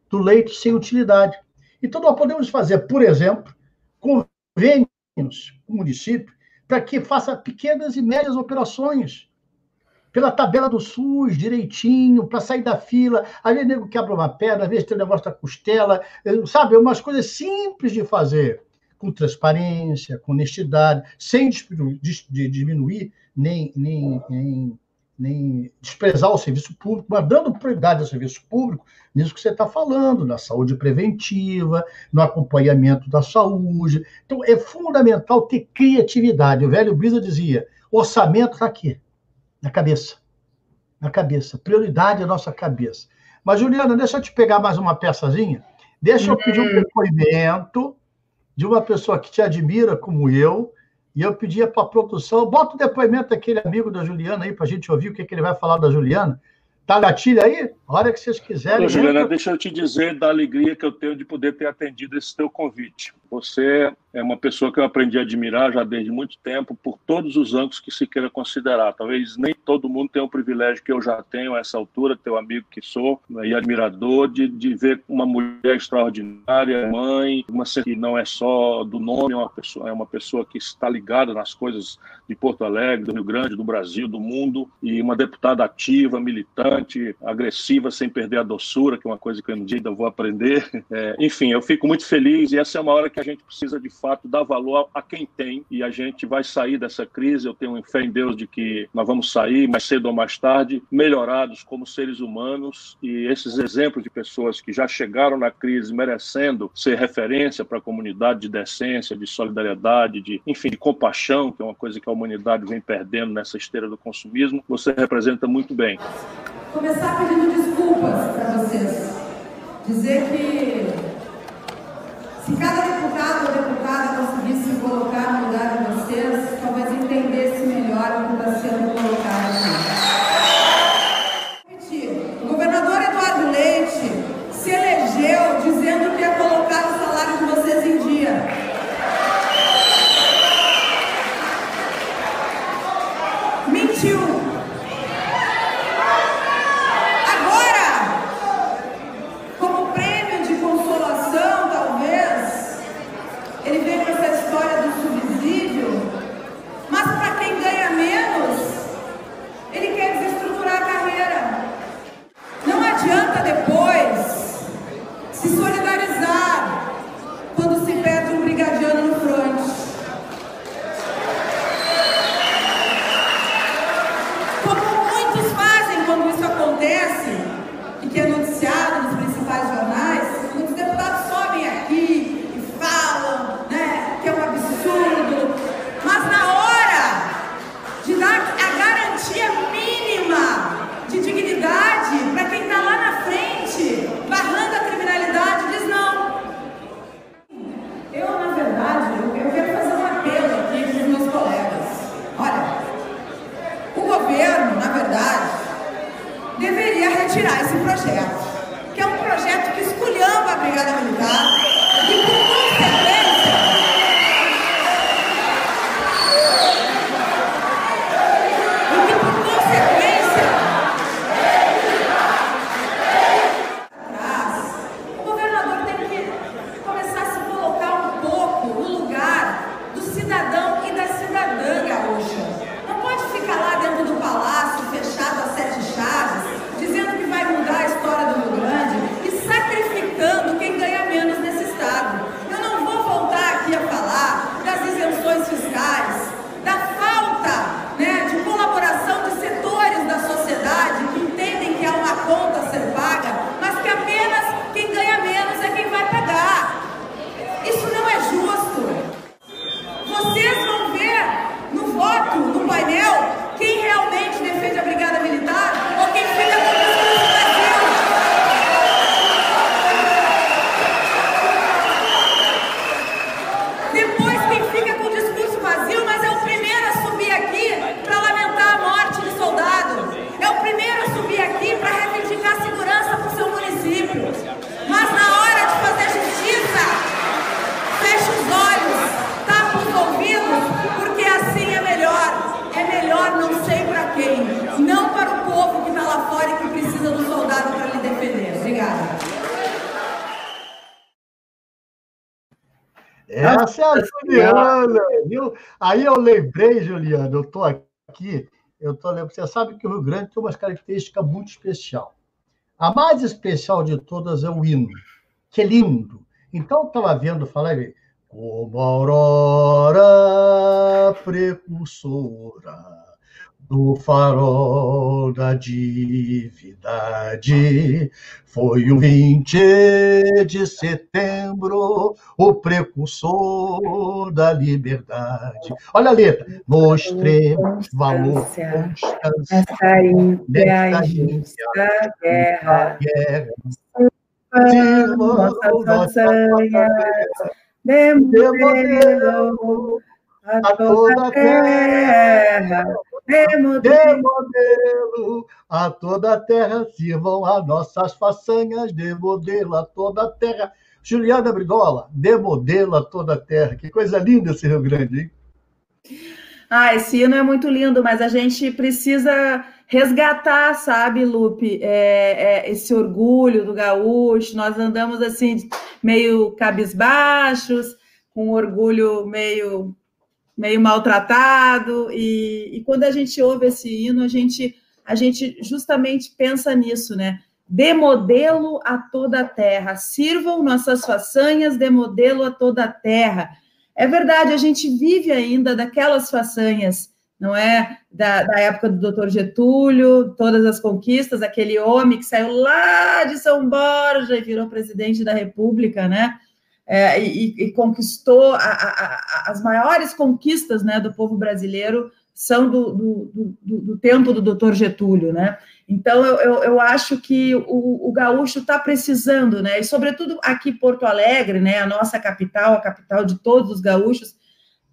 do leito sem utilidade. Então, nós podemos fazer, por exemplo, convênios com o município para que faça pequenas e médias operações pela tabela do SUS, direitinho, para sair da fila. Aí o nego quebra uma perna, às vezes tem o negócio da costela, sabe? Umas coisas simples de fazer com transparência, com honestidade, sem diminuir nem, nem, nem, nem desprezar o serviço público, mas dando prioridade ao serviço público nisso que você está falando, na saúde preventiva, no acompanhamento da saúde. Então, é fundamental ter criatividade. O velho Brisa dizia: orçamento está aqui, na cabeça. Na cabeça. Prioridade é a nossa cabeça. Mas, Juliana, deixa eu te pegar mais uma peçazinha. Deixa eu pedir um uhum. depoimento de uma pessoa que te admira como eu, e eu pedia para a produção, bota o depoimento daquele amigo da Juliana aí para a gente ouvir o que, que ele vai falar da Juliana. Tá gatilho aí? A hora que vocês quiserem. Ô, Juliana, deixa eu te dizer da alegria que eu tenho de poder ter atendido esse teu convite. Você é uma pessoa que eu aprendi a admirar já desde muito tempo, por todos os ângulos que se queira considerar. Talvez nem todo mundo tenha o privilégio que eu já tenho a essa altura, teu amigo que sou, né, e admirador, de, de ver uma mulher extraordinária, mãe, uma que não é só do nome, é uma pessoa, é uma pessoa que está ligada nas coisas de Porto Alegre, do Rio Grande, do Brasil, do mundo, e uma deputada ativa, militante, agressiva, sem perder a doçura, que é uma coisa que eu ainda vou aprender. É, enfim, eu fico muito feliz e essa é uma hora que a gente precisa de fato dar valor a quem tem e a gente vai sair dessa crise. Eu tenho fé em Deus de que nós vamos sair mais cedo ou mais tarde, melhorados como seres humanos e esses exemplos de pessoas que já chegaram na crise merecendo ser referência para a comunidade de decência, de solidariedade, de enfim, de compaixão, que é uma coisa que a humanidade vem perdendo nessa esteira do consumismo, você representa muito bem. Começar pedindo desculpas para vocês. Dizer que se cada deputado ou deputada conseguisse se colocar no lugar de Essa é a Juliana, viu? Aí eu lembrei, Juliana, eu estou aqui, eu tô lembrando, você sabe que o Rio Grande tem uma característica muito especial. A mais especial de todas é o hino, que é lindo. Então, eu estava vendo falar, como aurora precursora do farol da divindade. Foi o 20 de setembro, o precursor da liberdade. Olha a letra. Mostremos valor, constância, nessa injusta guerra. guerra. Nossas façanhas, demorou a toda a terra de modelo a toda a terra, sirvam as nossas façanhas de modelo a toda a terra. Juliana Brigola, de modelo a toda a terra. Que coisa linda esse Rio Grande, hein? Ah, esse hino é muito lindo, mas a gente precisa resgatar, sabe, Lupe, é, é, esse orgulho do gaúcho. Nós andamos assim, meio cabisbaixos, com orgulho meio meio maltratado, e, e quando a gente ouve esse hino, a gente, a gente justamente pensa nisso, né? De modelo a toda a terra, sirvam nossas façanhas de modelo a toda a terra. É verdade, a gente vive ainda daquelas façanhas, não é? Da, da época do doutor Getúlio, todas as conquistas, aquele homem que saiu lá de São Borja e virou presidente da República, né? É, e, e, conquistou a, a, a, as maiores conquistas né, do povo brasileiro são do, do, do, do tempo do doutor Getúlio, né? Então, eu, eu, eu acho que o, o gaúcho está precisando, né? E, sobretudo, aqui Porto Alegre, né? A nossa capital, a capital de todos os gaúchos,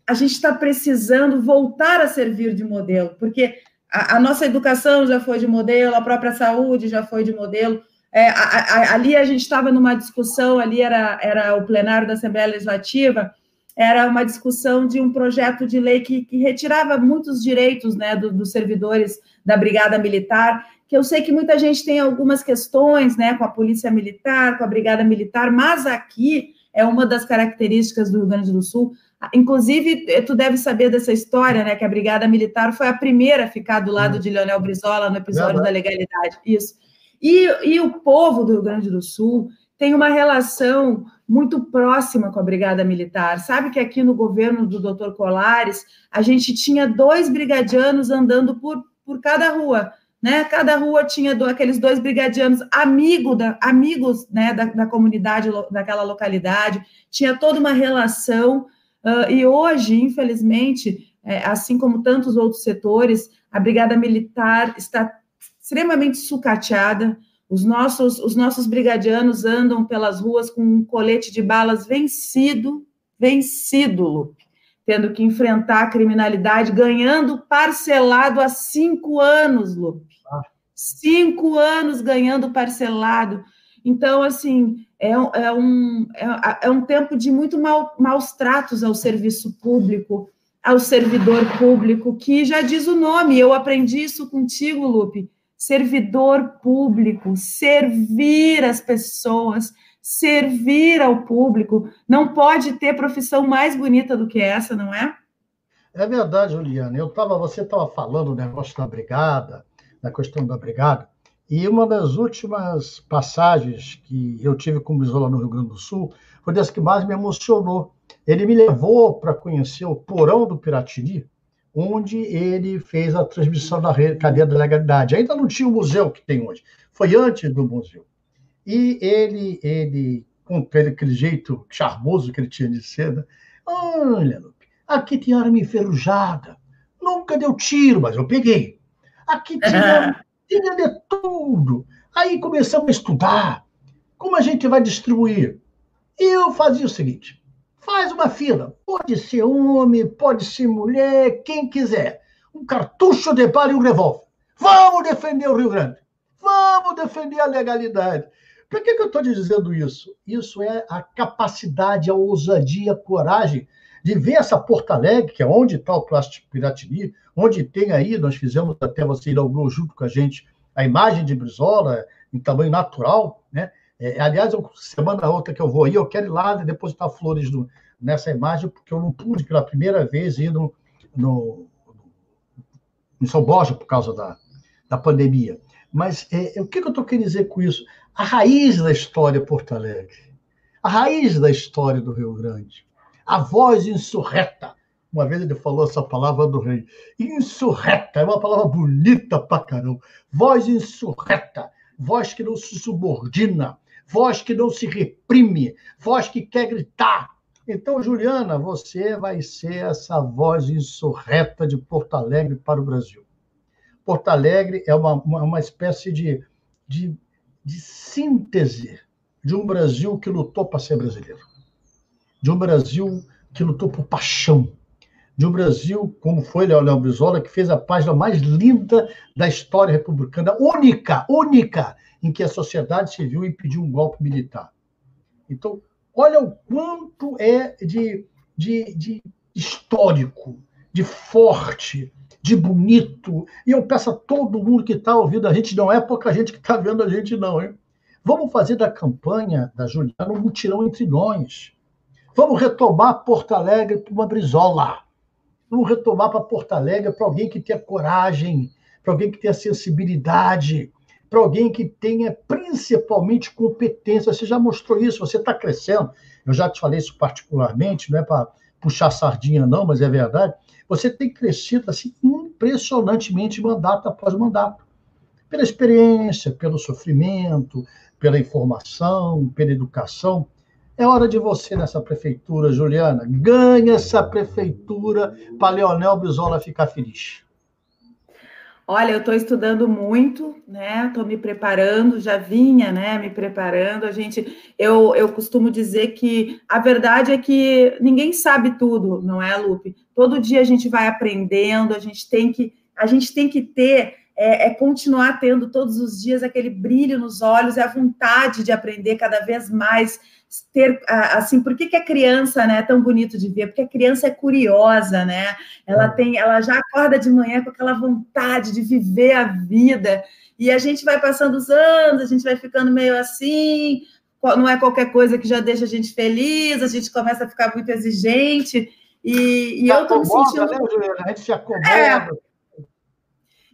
a gente está precisando voltar a servir de modelo, porque a, a, nossa educação já foi de modelo, a própria saúde já foi de modelo, é, a, a, ali a gente estava numa discussão, ali era, era o plenário da Assembleia Legislativa, era uma discussão de um projeto de lei que, que retirava muitos direitos né, do, dos servidores da Brigada Militar, que eu sei que muita gente tem algumas questões né, com a Polícia Militar, com a Brigada Militar, mas aqui é uma das características do Rio Grande do Sul. Inclusive, tu deve saber dessa história, né? Que a Brigada Militar foi a primeira a ficar do lado de Leonel Brizola no episódio da legalidade. Isso. E, e o povo do Rio Grande do Sul tem uma relação muito próxima com a Brigada Militar. Sabe que aqui no governo do Dr. Colares, a gente tinha dois brigadianos andando por, por cada rua. Né? Cada rua tinha do, aqueles dois brigadianos amigo da, amigos né, da, da comunidade daquela localidade, tinha toda uma relação, uh, e hoje, infelizmente, é, assim como tantos outros setores, a Brigada Militar está extremamente sucateada. Os nossos, os nossos brigadianos andam pelas ruas com um colete de balas vencido, vencido, Lupe, tendo que enfrentar a criminalidade, ganhando parcelado há cinco anos, Lupe. Ah. Cinco anos ganhando parcelado. Então, assim, é, é, um, é, é um tempo de muito mal, maus tratos ao serviço público, ao servidor público, que já diz o nome, eu aprendi isso contigo, Lupe. Servidor público, servir as pessoas, servir ao público. Não pode ter profissão mais bonita do que essa, não é? É verdade, Juliana. Eu tava, você estava falando do negócio da brigada, da questão da brigada, e uma das últimas passagens que eu tive com o Brizola no Rio Grande do Sul foi das que mais me emocionou. Ele me levou para conhecer o porão do Piratini, onde ele fez a transmissão da cadeia da legalidade. Ainda não tinha o museu que tem hoje, foi antes do museu. E ele, ele com aquele jeito charmoso que ele tinha de ser, né? olha, Lupe, aqui tem arma enferrujada, nunca deu tiro, mas eu peguei. Aqui tinha tinha de tudo. Aí começamos a estudar como a gente vai distribuir. E eu fazia o seguinte: faz uma fila. Pode ser homem, pode ser mulher, quem quiser. Um cartucho de bala e um revólver. Vamos defender o Rio Grande. Vamos defender a legalidade. Por que, que eu estou dizendo isso? Isso é a capacidade, a ousadia, a coragem de ver essa Porto Alegre, que é onde está o Plástico Piratini, onde tem aí, nós fizemos até você inaugurou junto com a gente a imagem de Brizola em tamanho natural, né? É, aliás, eu, semana outra que eu vou aí, eu quero ir lá depositar flores no, nessa imagem, porque eu não pude pela primeira vez ir no, no, em São Borja por causa da, da pandemia. Mas é, o que, que eu estou querendo dizer com isso? A raiz da história Porto Alegre, a raiz da história do Rio Grande, a voz insurreta. Uma vez ele falou essa palavra do rei. Insurreta, é uma palavra bonita pra caramba. Voz insurreta, voz que não se subordina, voz que não se reprime, voz que quer gritar. Então, Juliana, você vai ser essa voz insurreta de Porto Alegre para o Brasil. Porto Alegre é uma, uma, uma espécie de, de, de síntese de um Brasil que lutou para ser brasileiro de um Brasil que lutou por paixão, de um Brasil, como foi Leonel Brizola, que fez a página mais linda da história republicana, única, única, em que a sociedade civil impediu um golpe militar. Então, olha o quanto é de, de, de histórico, de forte, de bonito. E eu peço a todo mundo que está ouvindo a gente, não é pouca gente que está vendo a gente, não, hein? Vamos fazer da campanha da Juliana um mutirão entre nós. Vamos retomar Porto Alegre para uma brisola. Vamos retomar para Porto Alegre para alguém que tenha coragem, para alguém que tenha sensibilidade, para alguém que tenha principalmente competência. Você já mostrou isso, você está crescendo. Eu já te falei isso particularmente, não é para puxar sardinha, não, mas é verdade. Você tem crescido assim impressionantemente mandato após mandato. Pela experiência, pelo sofrimento, pela informação, pela educação. É hora de você nessa prefeitura, Juliana. Ganhe essa prefeitura para Leonel Brizola ficar feliz. Olha, eu estou estudando muito, né? Estou me preparando, já vinha, né? Me preparando. A gente, eu, eu costumo dizer que a verdade é que ninguém sabe tudo, não é, Lupe? Todo dia a gente vai aprendendo, a gente tem que, a gente tem que ter é, é, continuar tendo todos os dias aquele brilho nos olhos e a vontade de aprender cada vez mais ter assim, por que, que a criança né, é tão bonito de ver? Porque a criança é curiosa, né? Ela é. tem, ela já acorda de manhã com aquela vontade de viver a vida. E a gente vai passando os anos, a gente vai ficando meio assim, não é qualquer coisa que já deixa a gente feliz, a gente começa a ficar muito exigente. E, e eu tô me sentindo. Né? A gente se acomoda. É.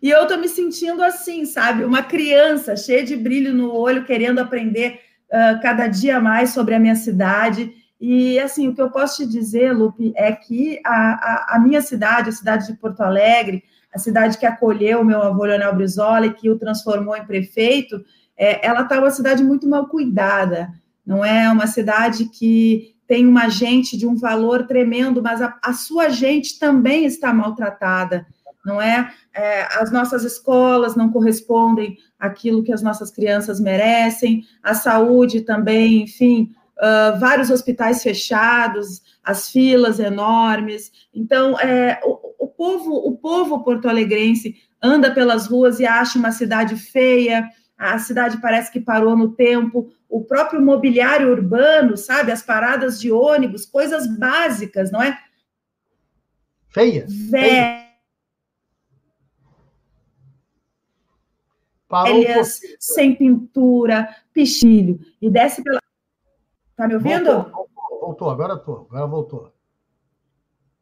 E eu tô me sentindo assim, sabe? Uma criança cheia de brilho no olho, querendo aprender uh, cada dia mais sobre a minha cidade. E, assim, o que eu posso te dizer, Lupe, é que a, a, a minha cidade, a cidade de Porto Alegre, a cidade que acolheu o meu avô Leonel Brizola e que o transformou em prefeito, é, ela está uma cidade muito mal cuidada, não é uma cidade que tem uma gente de um valor tremendo, mas a, a sua gente também está maltratada não é? é? As nossas escolas não correspondem àquilo que as nossas crianças merecem, a saúde também, enfim, uh, vários hospitais fechados, as filas enormes. Então, é, o, o, povo, o povo porto-alegrense anda pelas ruas e acha uma cidade feia, a cidade parece que parou no tempo, o próprio mobiliário urbano, sabe? As paradas de ônibus, coisas básicas, não é? Feia. Um sem pintura, pichilho. E desce pela. Tá me ouvindo? Voltou, voltou, voltou. agora tô, agora voltou.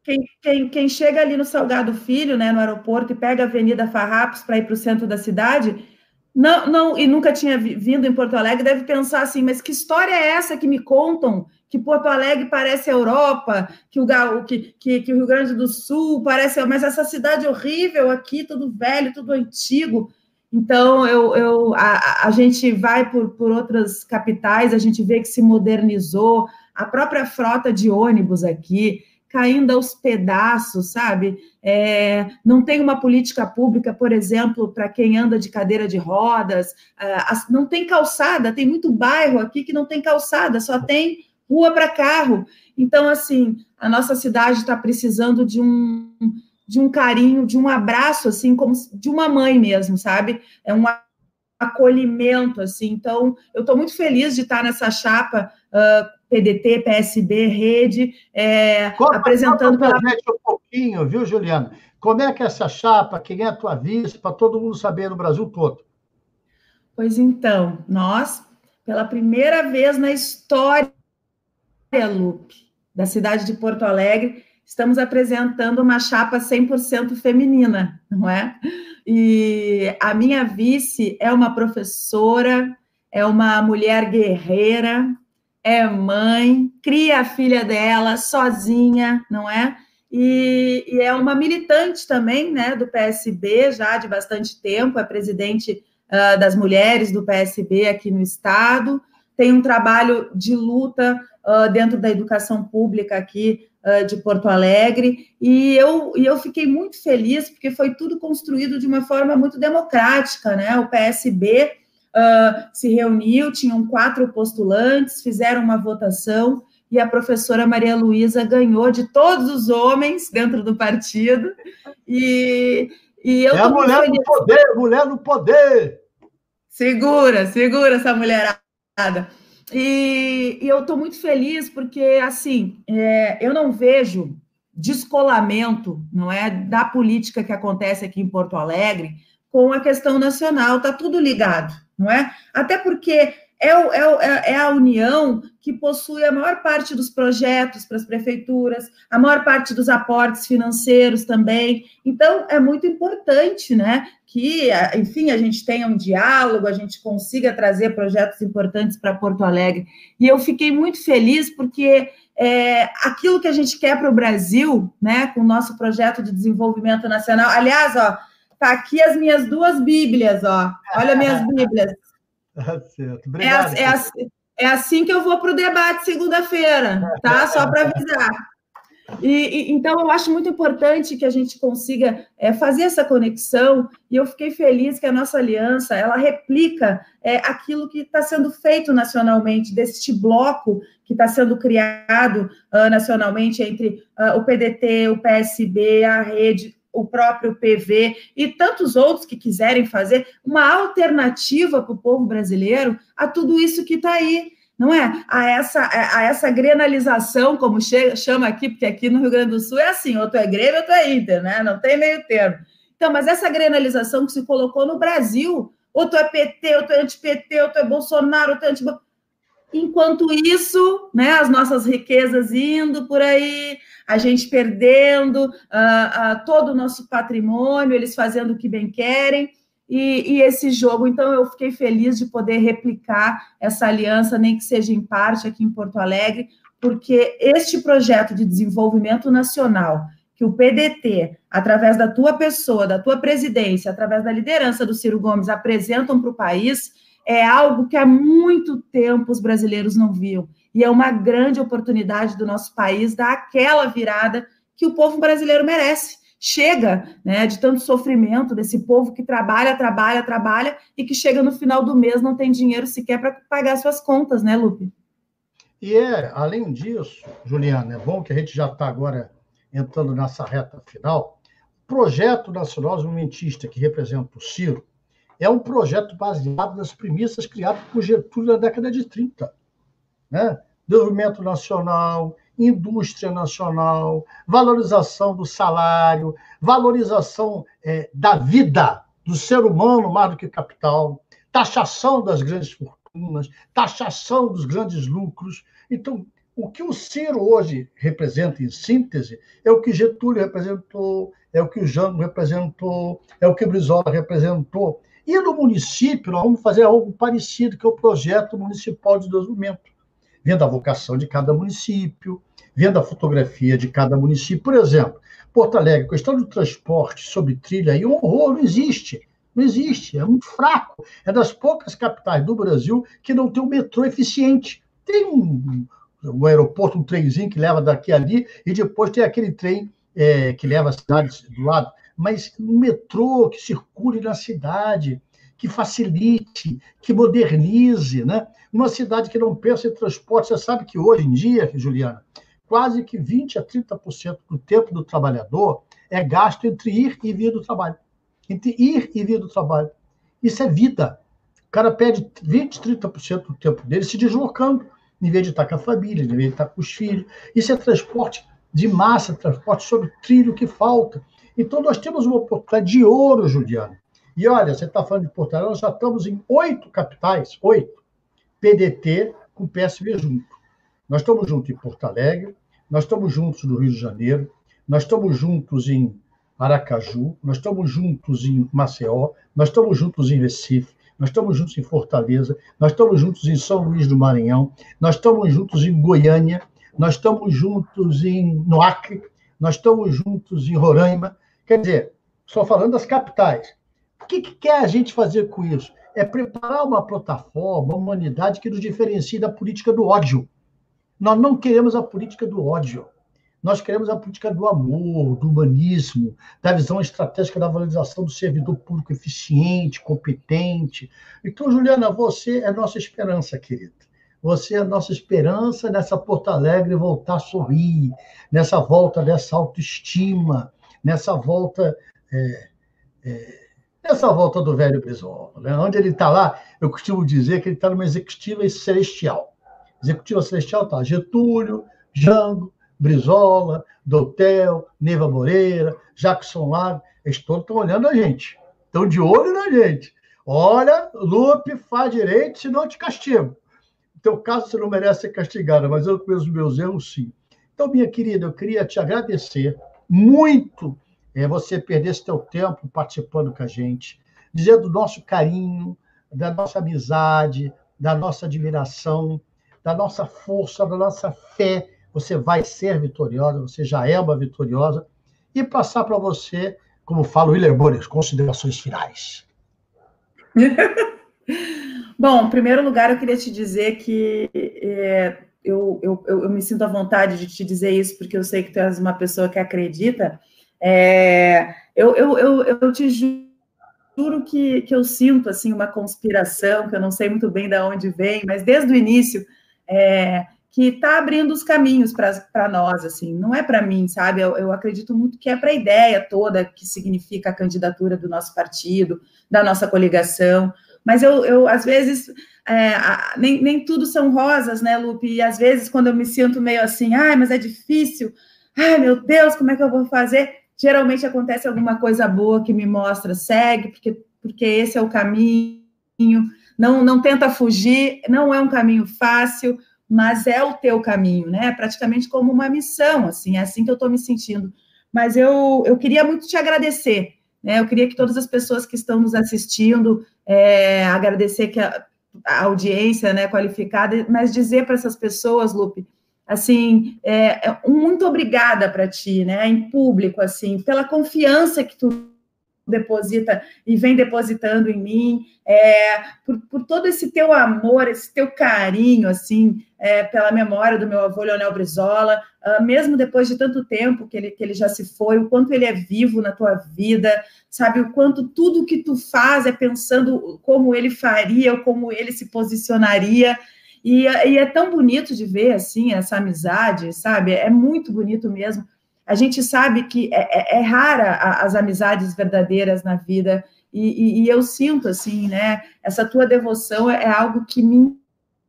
Quem, quem, quem, chega ali no Salgado Filho, né, no aeroporto, e pega a Avenida Farrapos para ir para o centro da cidade, não, não, e nunca tinha vindo em Porto Alegre, deve pensar assim, mas que história é essa que me contam que Porto Alegre parece a Europa, que o, que, que, que o Rio Grande do Sul parece, mas essa cidade horrível aqui, tudo velho, tudo antigo. Então, eu, eu, a, a gente vai por, por outras capitais, a gente vê que se modernizou, a própria frota de ônibus aqui, caindo aos pedaços, sabe? É, não tem uma política pública, por exemplo, para quem anda de cadeira de rodas, é, não tem calçada, tem muito bairro aqui que não tem calçada, só tem rua para carro. Então, assim, a nossa cidade está precisando de um, de um carinho, de um abraço, assim, como de uma mãe mesmo, sabe? É um acolhimento, assim. Então, eu estou muito feliz de estar nessa chapa uh, PDT, PSB, Rede, é, conta, apresentando conta pela. Gente um pouquinho, viu, Juliana? Como é que é essa chapa, quem é a tua vice, para todo mundo saber no Brasil todo? Pois então, nós, pela primeira vez na história, Lupe, da cidade de Porto Alegre, estamos apresentando uma chapa 100% feminina, não é? E a minha vice é uma professora, é uma mulher guerreira, é mãe, cria a filha dela sozinha, não é? E, e, é uma militante também, né, do PSB, já de bastante tempo, é presidente uh, das mulheres do PSB aqui no estado, tem um trabalho de luta uh, dentro da educação pública aqui uh, de Porto Alegre, e eu, e eu fiquei muito feliz, porque foi tudo construído de uma forma muito democrática, né, o PSB uh, se reuniu, tinham quatro postulantes, fizeram uma votação e a professora Maria Luísa ganhou de todos os homens dentro do partido. E, e eu é a mulher feliz. no poder, mulher no poder. Segura, segura essa mulherada. E, e eu estou muito feliz porque, assim, é, eu não vejo descolamento, não é, da política que acontece aqui em Porto Alegre com a questão nacional, está tudo ligado não é? Até porque é, o, é, é, é, a União que possui a maior parte dos projetos para as prefeituras, a maior parte dos aportes financeiros também. Então, é muito importante, né? Que, enfim, a gente tenha um diálogo, a gente consiga trazer projetos importantes para Porto Alegre. E eu fiquei muito feliz porque é, aquilo que a gente quer para o Brasil, né, com o nosso projeto de desenvolvimento nacional. Aliás, ó, Tá aqui as minhas duas Bíblias, ó. Olha minhas Bíblias. Tá certo. Obrigado. É, é, assim, é assim que eu vou para o debate segunda-feira, tá? Só para avisar. E, e, então, eu acho muito importante que a gente consiga é, fazer essa conexão, e eu fiquei feliz que a nossa aliança, ela replica é, aquilo que está sendo feito nacionalmente, deste bloco que está sendo criado uh, nacionalmente entre uh, o PDT, o PSB, a rede, o próprio PV e tantos outros que quiserem fazer uma alternativa para o povo brasileiro a tudo isso que está aí, não é? A essa, a essa grenalização, como chama aqui, porque aqui no Rio Grande do Sul é assim, ou tu é Grêmio ou tu é Inter, né? Não tem meio termo. Então, mas essa grenalização que se colocou no Brasil, ou tu é PT, ou tu é anti-PT, ou tu é Bolsonaro, ou tu é anti Enquanto isso, né, as nossas riquezas indo por aí, a gente perdendo uh, uh, todo o nosso patrimônio, eles fazendo o que bem querem, e, e, esse jogo. Então, eu fiquei feliz de poder replicar essa aliança, nem que seja em parte aqui em Porto Alegre, porque este projeto de desenvolvimento nacional que o PDT, através da tua pessoa, da tua presidência, através da liderança do Ciro Gomes, apresentam para o país, é algo que há muito tempo os brasileiros não viam. E é uma grande oportunidade do nosso país dar aquela virada que o povo brasileiro merece. Chega né, de tanto sofrimento desse povo que trabalha, trabalha, trabalha e que chega no final do mês não tem dinheiro sequer para pagar suas contas, né, Lupe? E é, além disso, Juliana, é bom que a gente já está agora entrando nessa reta final. projeto nacional desenvolvimentista que representa o Ciro é um projeto baseado nas premissas criadas por Getúlio na década de 30. Né? Desenvolvimento nacional, indústria nacional, valorização do salário, valorização é, da vida do ser humano mais do que capital, taxação das grandes fortunas, taxação dos grandes lucros. Então, o que o Ciro hoje representa, em síntese, é o que Getúlio representou, é o que o Jango representou, é o que Brizola representou. E no município, nós vamos fazer algo parecido, que é o projeto municipal de desenvolvimento vendo a vocação de cada município, vendo a fotografia de cada município. Por exemplo, Porto Alegre, questão do transporte sobre trilha um horror, não existe. Não existe, é muito fraco. É das poucas capitais do Brasil que não tem um metrô eficiente. Tem um, um aeroporto, um trenzinho que leva daqui a ali, e depois tem aquele trem é, que leva a cidade do lado. Mas um metrô que circule na cidade, que facilite, que modernize, né? Uma cidade que não pensa em transporte, você sabe que hoje em dia, Juliana, quase que 20 a 30% do tempo do trabalhador é gasto entre ir e vir do trabalho. Entre ir e vir do trabalho. Isso é vida. O cara perde 20, 30% do tempo dele se deslocando, em vez de estar com a família, em vez de estar com os filhos. Isso é transporte de massa, transporte sobre trilho que falta. Então, nós temos uma oportunidade de ouro, Juliana. E olha, você está falando de Porto Alegre, nós já estamos em oito capitais, oito, PDT com PSB junto. Nós estamos juntos em Porto Alegre, nós estamos juntos no Rio de Janeiro, nós estamos juntos em Aracaju, nós estamos juntos em Maceió, nós estamos juntos em Recife, nós estamos juntos em Fortaleza, nós estamos juntos em São Luís do Maranhão, nós estamos juntos em Goiânia, nós estamos juntos em, no Acre, nós estamos juntos em Roraima. Quer dizer, só falando das capitais. O que, que quer a gente fazer com isso? é preparar uma plataforma, uma humanidade que nos diferencie da política do ódio. Nós não queremos a política do ódio. Nós queremos a política do amor, do humanismo, da visão estratégica da valorização do servidor público eficiente, competente. Então, Juliana, você é nossa esperança, querida. Você é a nossa esperança nessa Porto Alegre voltar a sorrir, nessa volta dessa autoestima, nessa volta é, é, essa volta do velho Brizola, né? onde ele está lá, eu costumo dizer que ele está numa executiva celestial. Executiva celestial está Getúlio, Jango, Brizola, Doutel, Neiva Moreira, Jackson Lago, eles todos estão olhando a gente, estão de olho na gente. Olha, Lupe, faz direito, senão eu te castigo. Teu caso, você não merece ser castigada, mas eu com os meus erros, sim. Então, minha querida, eu queria te agradecer muito é, você perder teu tempo participando com a gente, dizer do nosso carinho, da nossa amizade, da nossa admiração, da nossa força, da nossa fé. Você vai ser vitoriosa, você já é uma vitoriosa. E passar para você, como fala o Willer Boris, considerações finais. Bom, em primeiro lugar, eu queria te dizer que é, eu, eu, eu, me sinto à vontade de te dizer isso, porque eu sei que tu és uma pessoa que acredita é, eu, eu, eu, eu te juro que, que eu sinto assim uma conspiração, que eu não sei muito bem de onde vem, mas desde o início é, que está abrindo os caminhos para nós, assim, não é para mim, sabe? Eu, eu, acredito muito que é para a ideia toda que significa a candidatura do nosso partido, da nossa coligação. Mas eu, eu às vezes, é, nem, nem tudo são rosas, né, Lupe? E às vezes, quando eu me sinto meio assim, ai, mas é difícil, ai, meu Deus, como é que eu vou fazer? geralmente acontece alguma coisa boa que me mostra, segue, porque, porque esse é o caminho, não, não tenta fugir, não é um caminho fácil, mas é o teu caminho, né? É praticamente como uma missão, assim, é assim que eu estou me sentindo. Mas eu, eu queria muito te agradecer, né? Eu queria que todas as pessoas que estão nos assistindo, é, agradecer que a, a audiência né, qualificada, mas dizer para essas pessoas, Lupe, assim, é, é muito obrigada para ti, né, em público, assim, pela confiança que tu deposita e vem depositando em mim, é, por, por, todo esse teu amor, esse teu carinho, assim, é, pela memória do meu avô Leonel Brizola, uh, mesmo depois de tanto tempo que ele, que ele já se foi, o quanto ele é vivo na tua vida, sabe, o quanto tudo que tu faz é pensando como ele faria, como ele se posicionaria, e, e, é tão bonito de ver, assim, essa amizade, sabe? É muito bonito mesmo. A gente sabe que é, é, é rara a, as amizades verdadeiras na vida, e, e, e, eu sinto, assim, né, essa tua devoção é, algo que me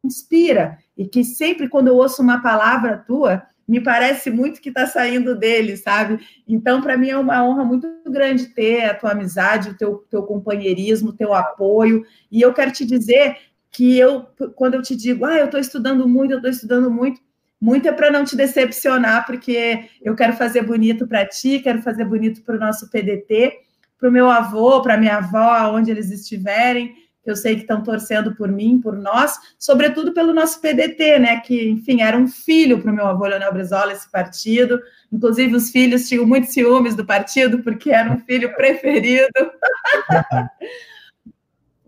inspira, e que sempre quando eu ouço uma palavra tua, me parece muito que está saindo dele, sabe? Então, para mim é uma honra muito grande ter a tua amizade, o teu, teu companheirismo, o teu apoio. E eu quero te dizer que eu, quando eu te digo, ah, eu estou estudando muito, eu estou estudando muito, muito é para não te decepcionar, porque eu quero fazer bonito para ti, quero fazer bonito para o nosso PDT, para o meu avô, para minha avó, onde eles estiverem eu sei que estão torcendo por mim, por nós, sobretudo pelo nosso PDT, né? Que, enfim, era um filho para o meu avô Leonel Brizola, esse partido. Inclusive, os filhos tinham muitos ciúmes do partido, porque era um filho preferido.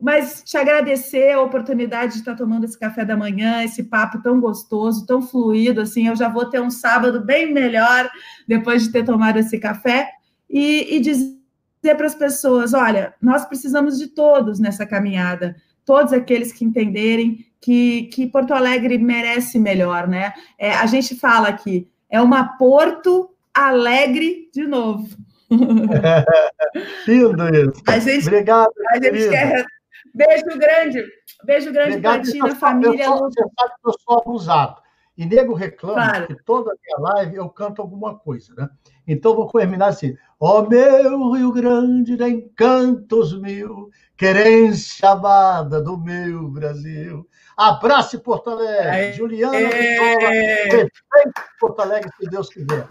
Mas te agradecer a oportunidade de estar tomando esse café da manhã, esse papo tão gostoso, tão fluido, assim, eu já vou ter um sábado bem melhor depois de ter tomado esse café e, e dizer para as pessoas: olha, nós precisamos de todos nessa caminhada, todos aqueles que entenderem que, que Porto Alegre merece melhor, né? É, a gente fala aqui, é uma Porto Alegre de novo. Lindo isso. A gente, Obrigado. A gente quer. Beijo grande. Beijo grande para ti, na família. Eu sou, você sabe que eu sou abusado. E nego reclama claro. que toda a minha live eu canto alguma coisa, né? Então vou terminar assim. Ó oh, meu Rio Grande de encantos mil, querência amada do meu Brasil. Abraço Porto Alegre, Aê. Juliana Vitória, Porto Alegre, se Deus quiser.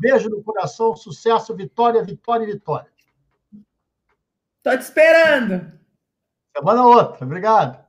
Beijo no coração, sucesso, vitória, vitória, vitória. Estou te esperando. Semana outra, obrigado.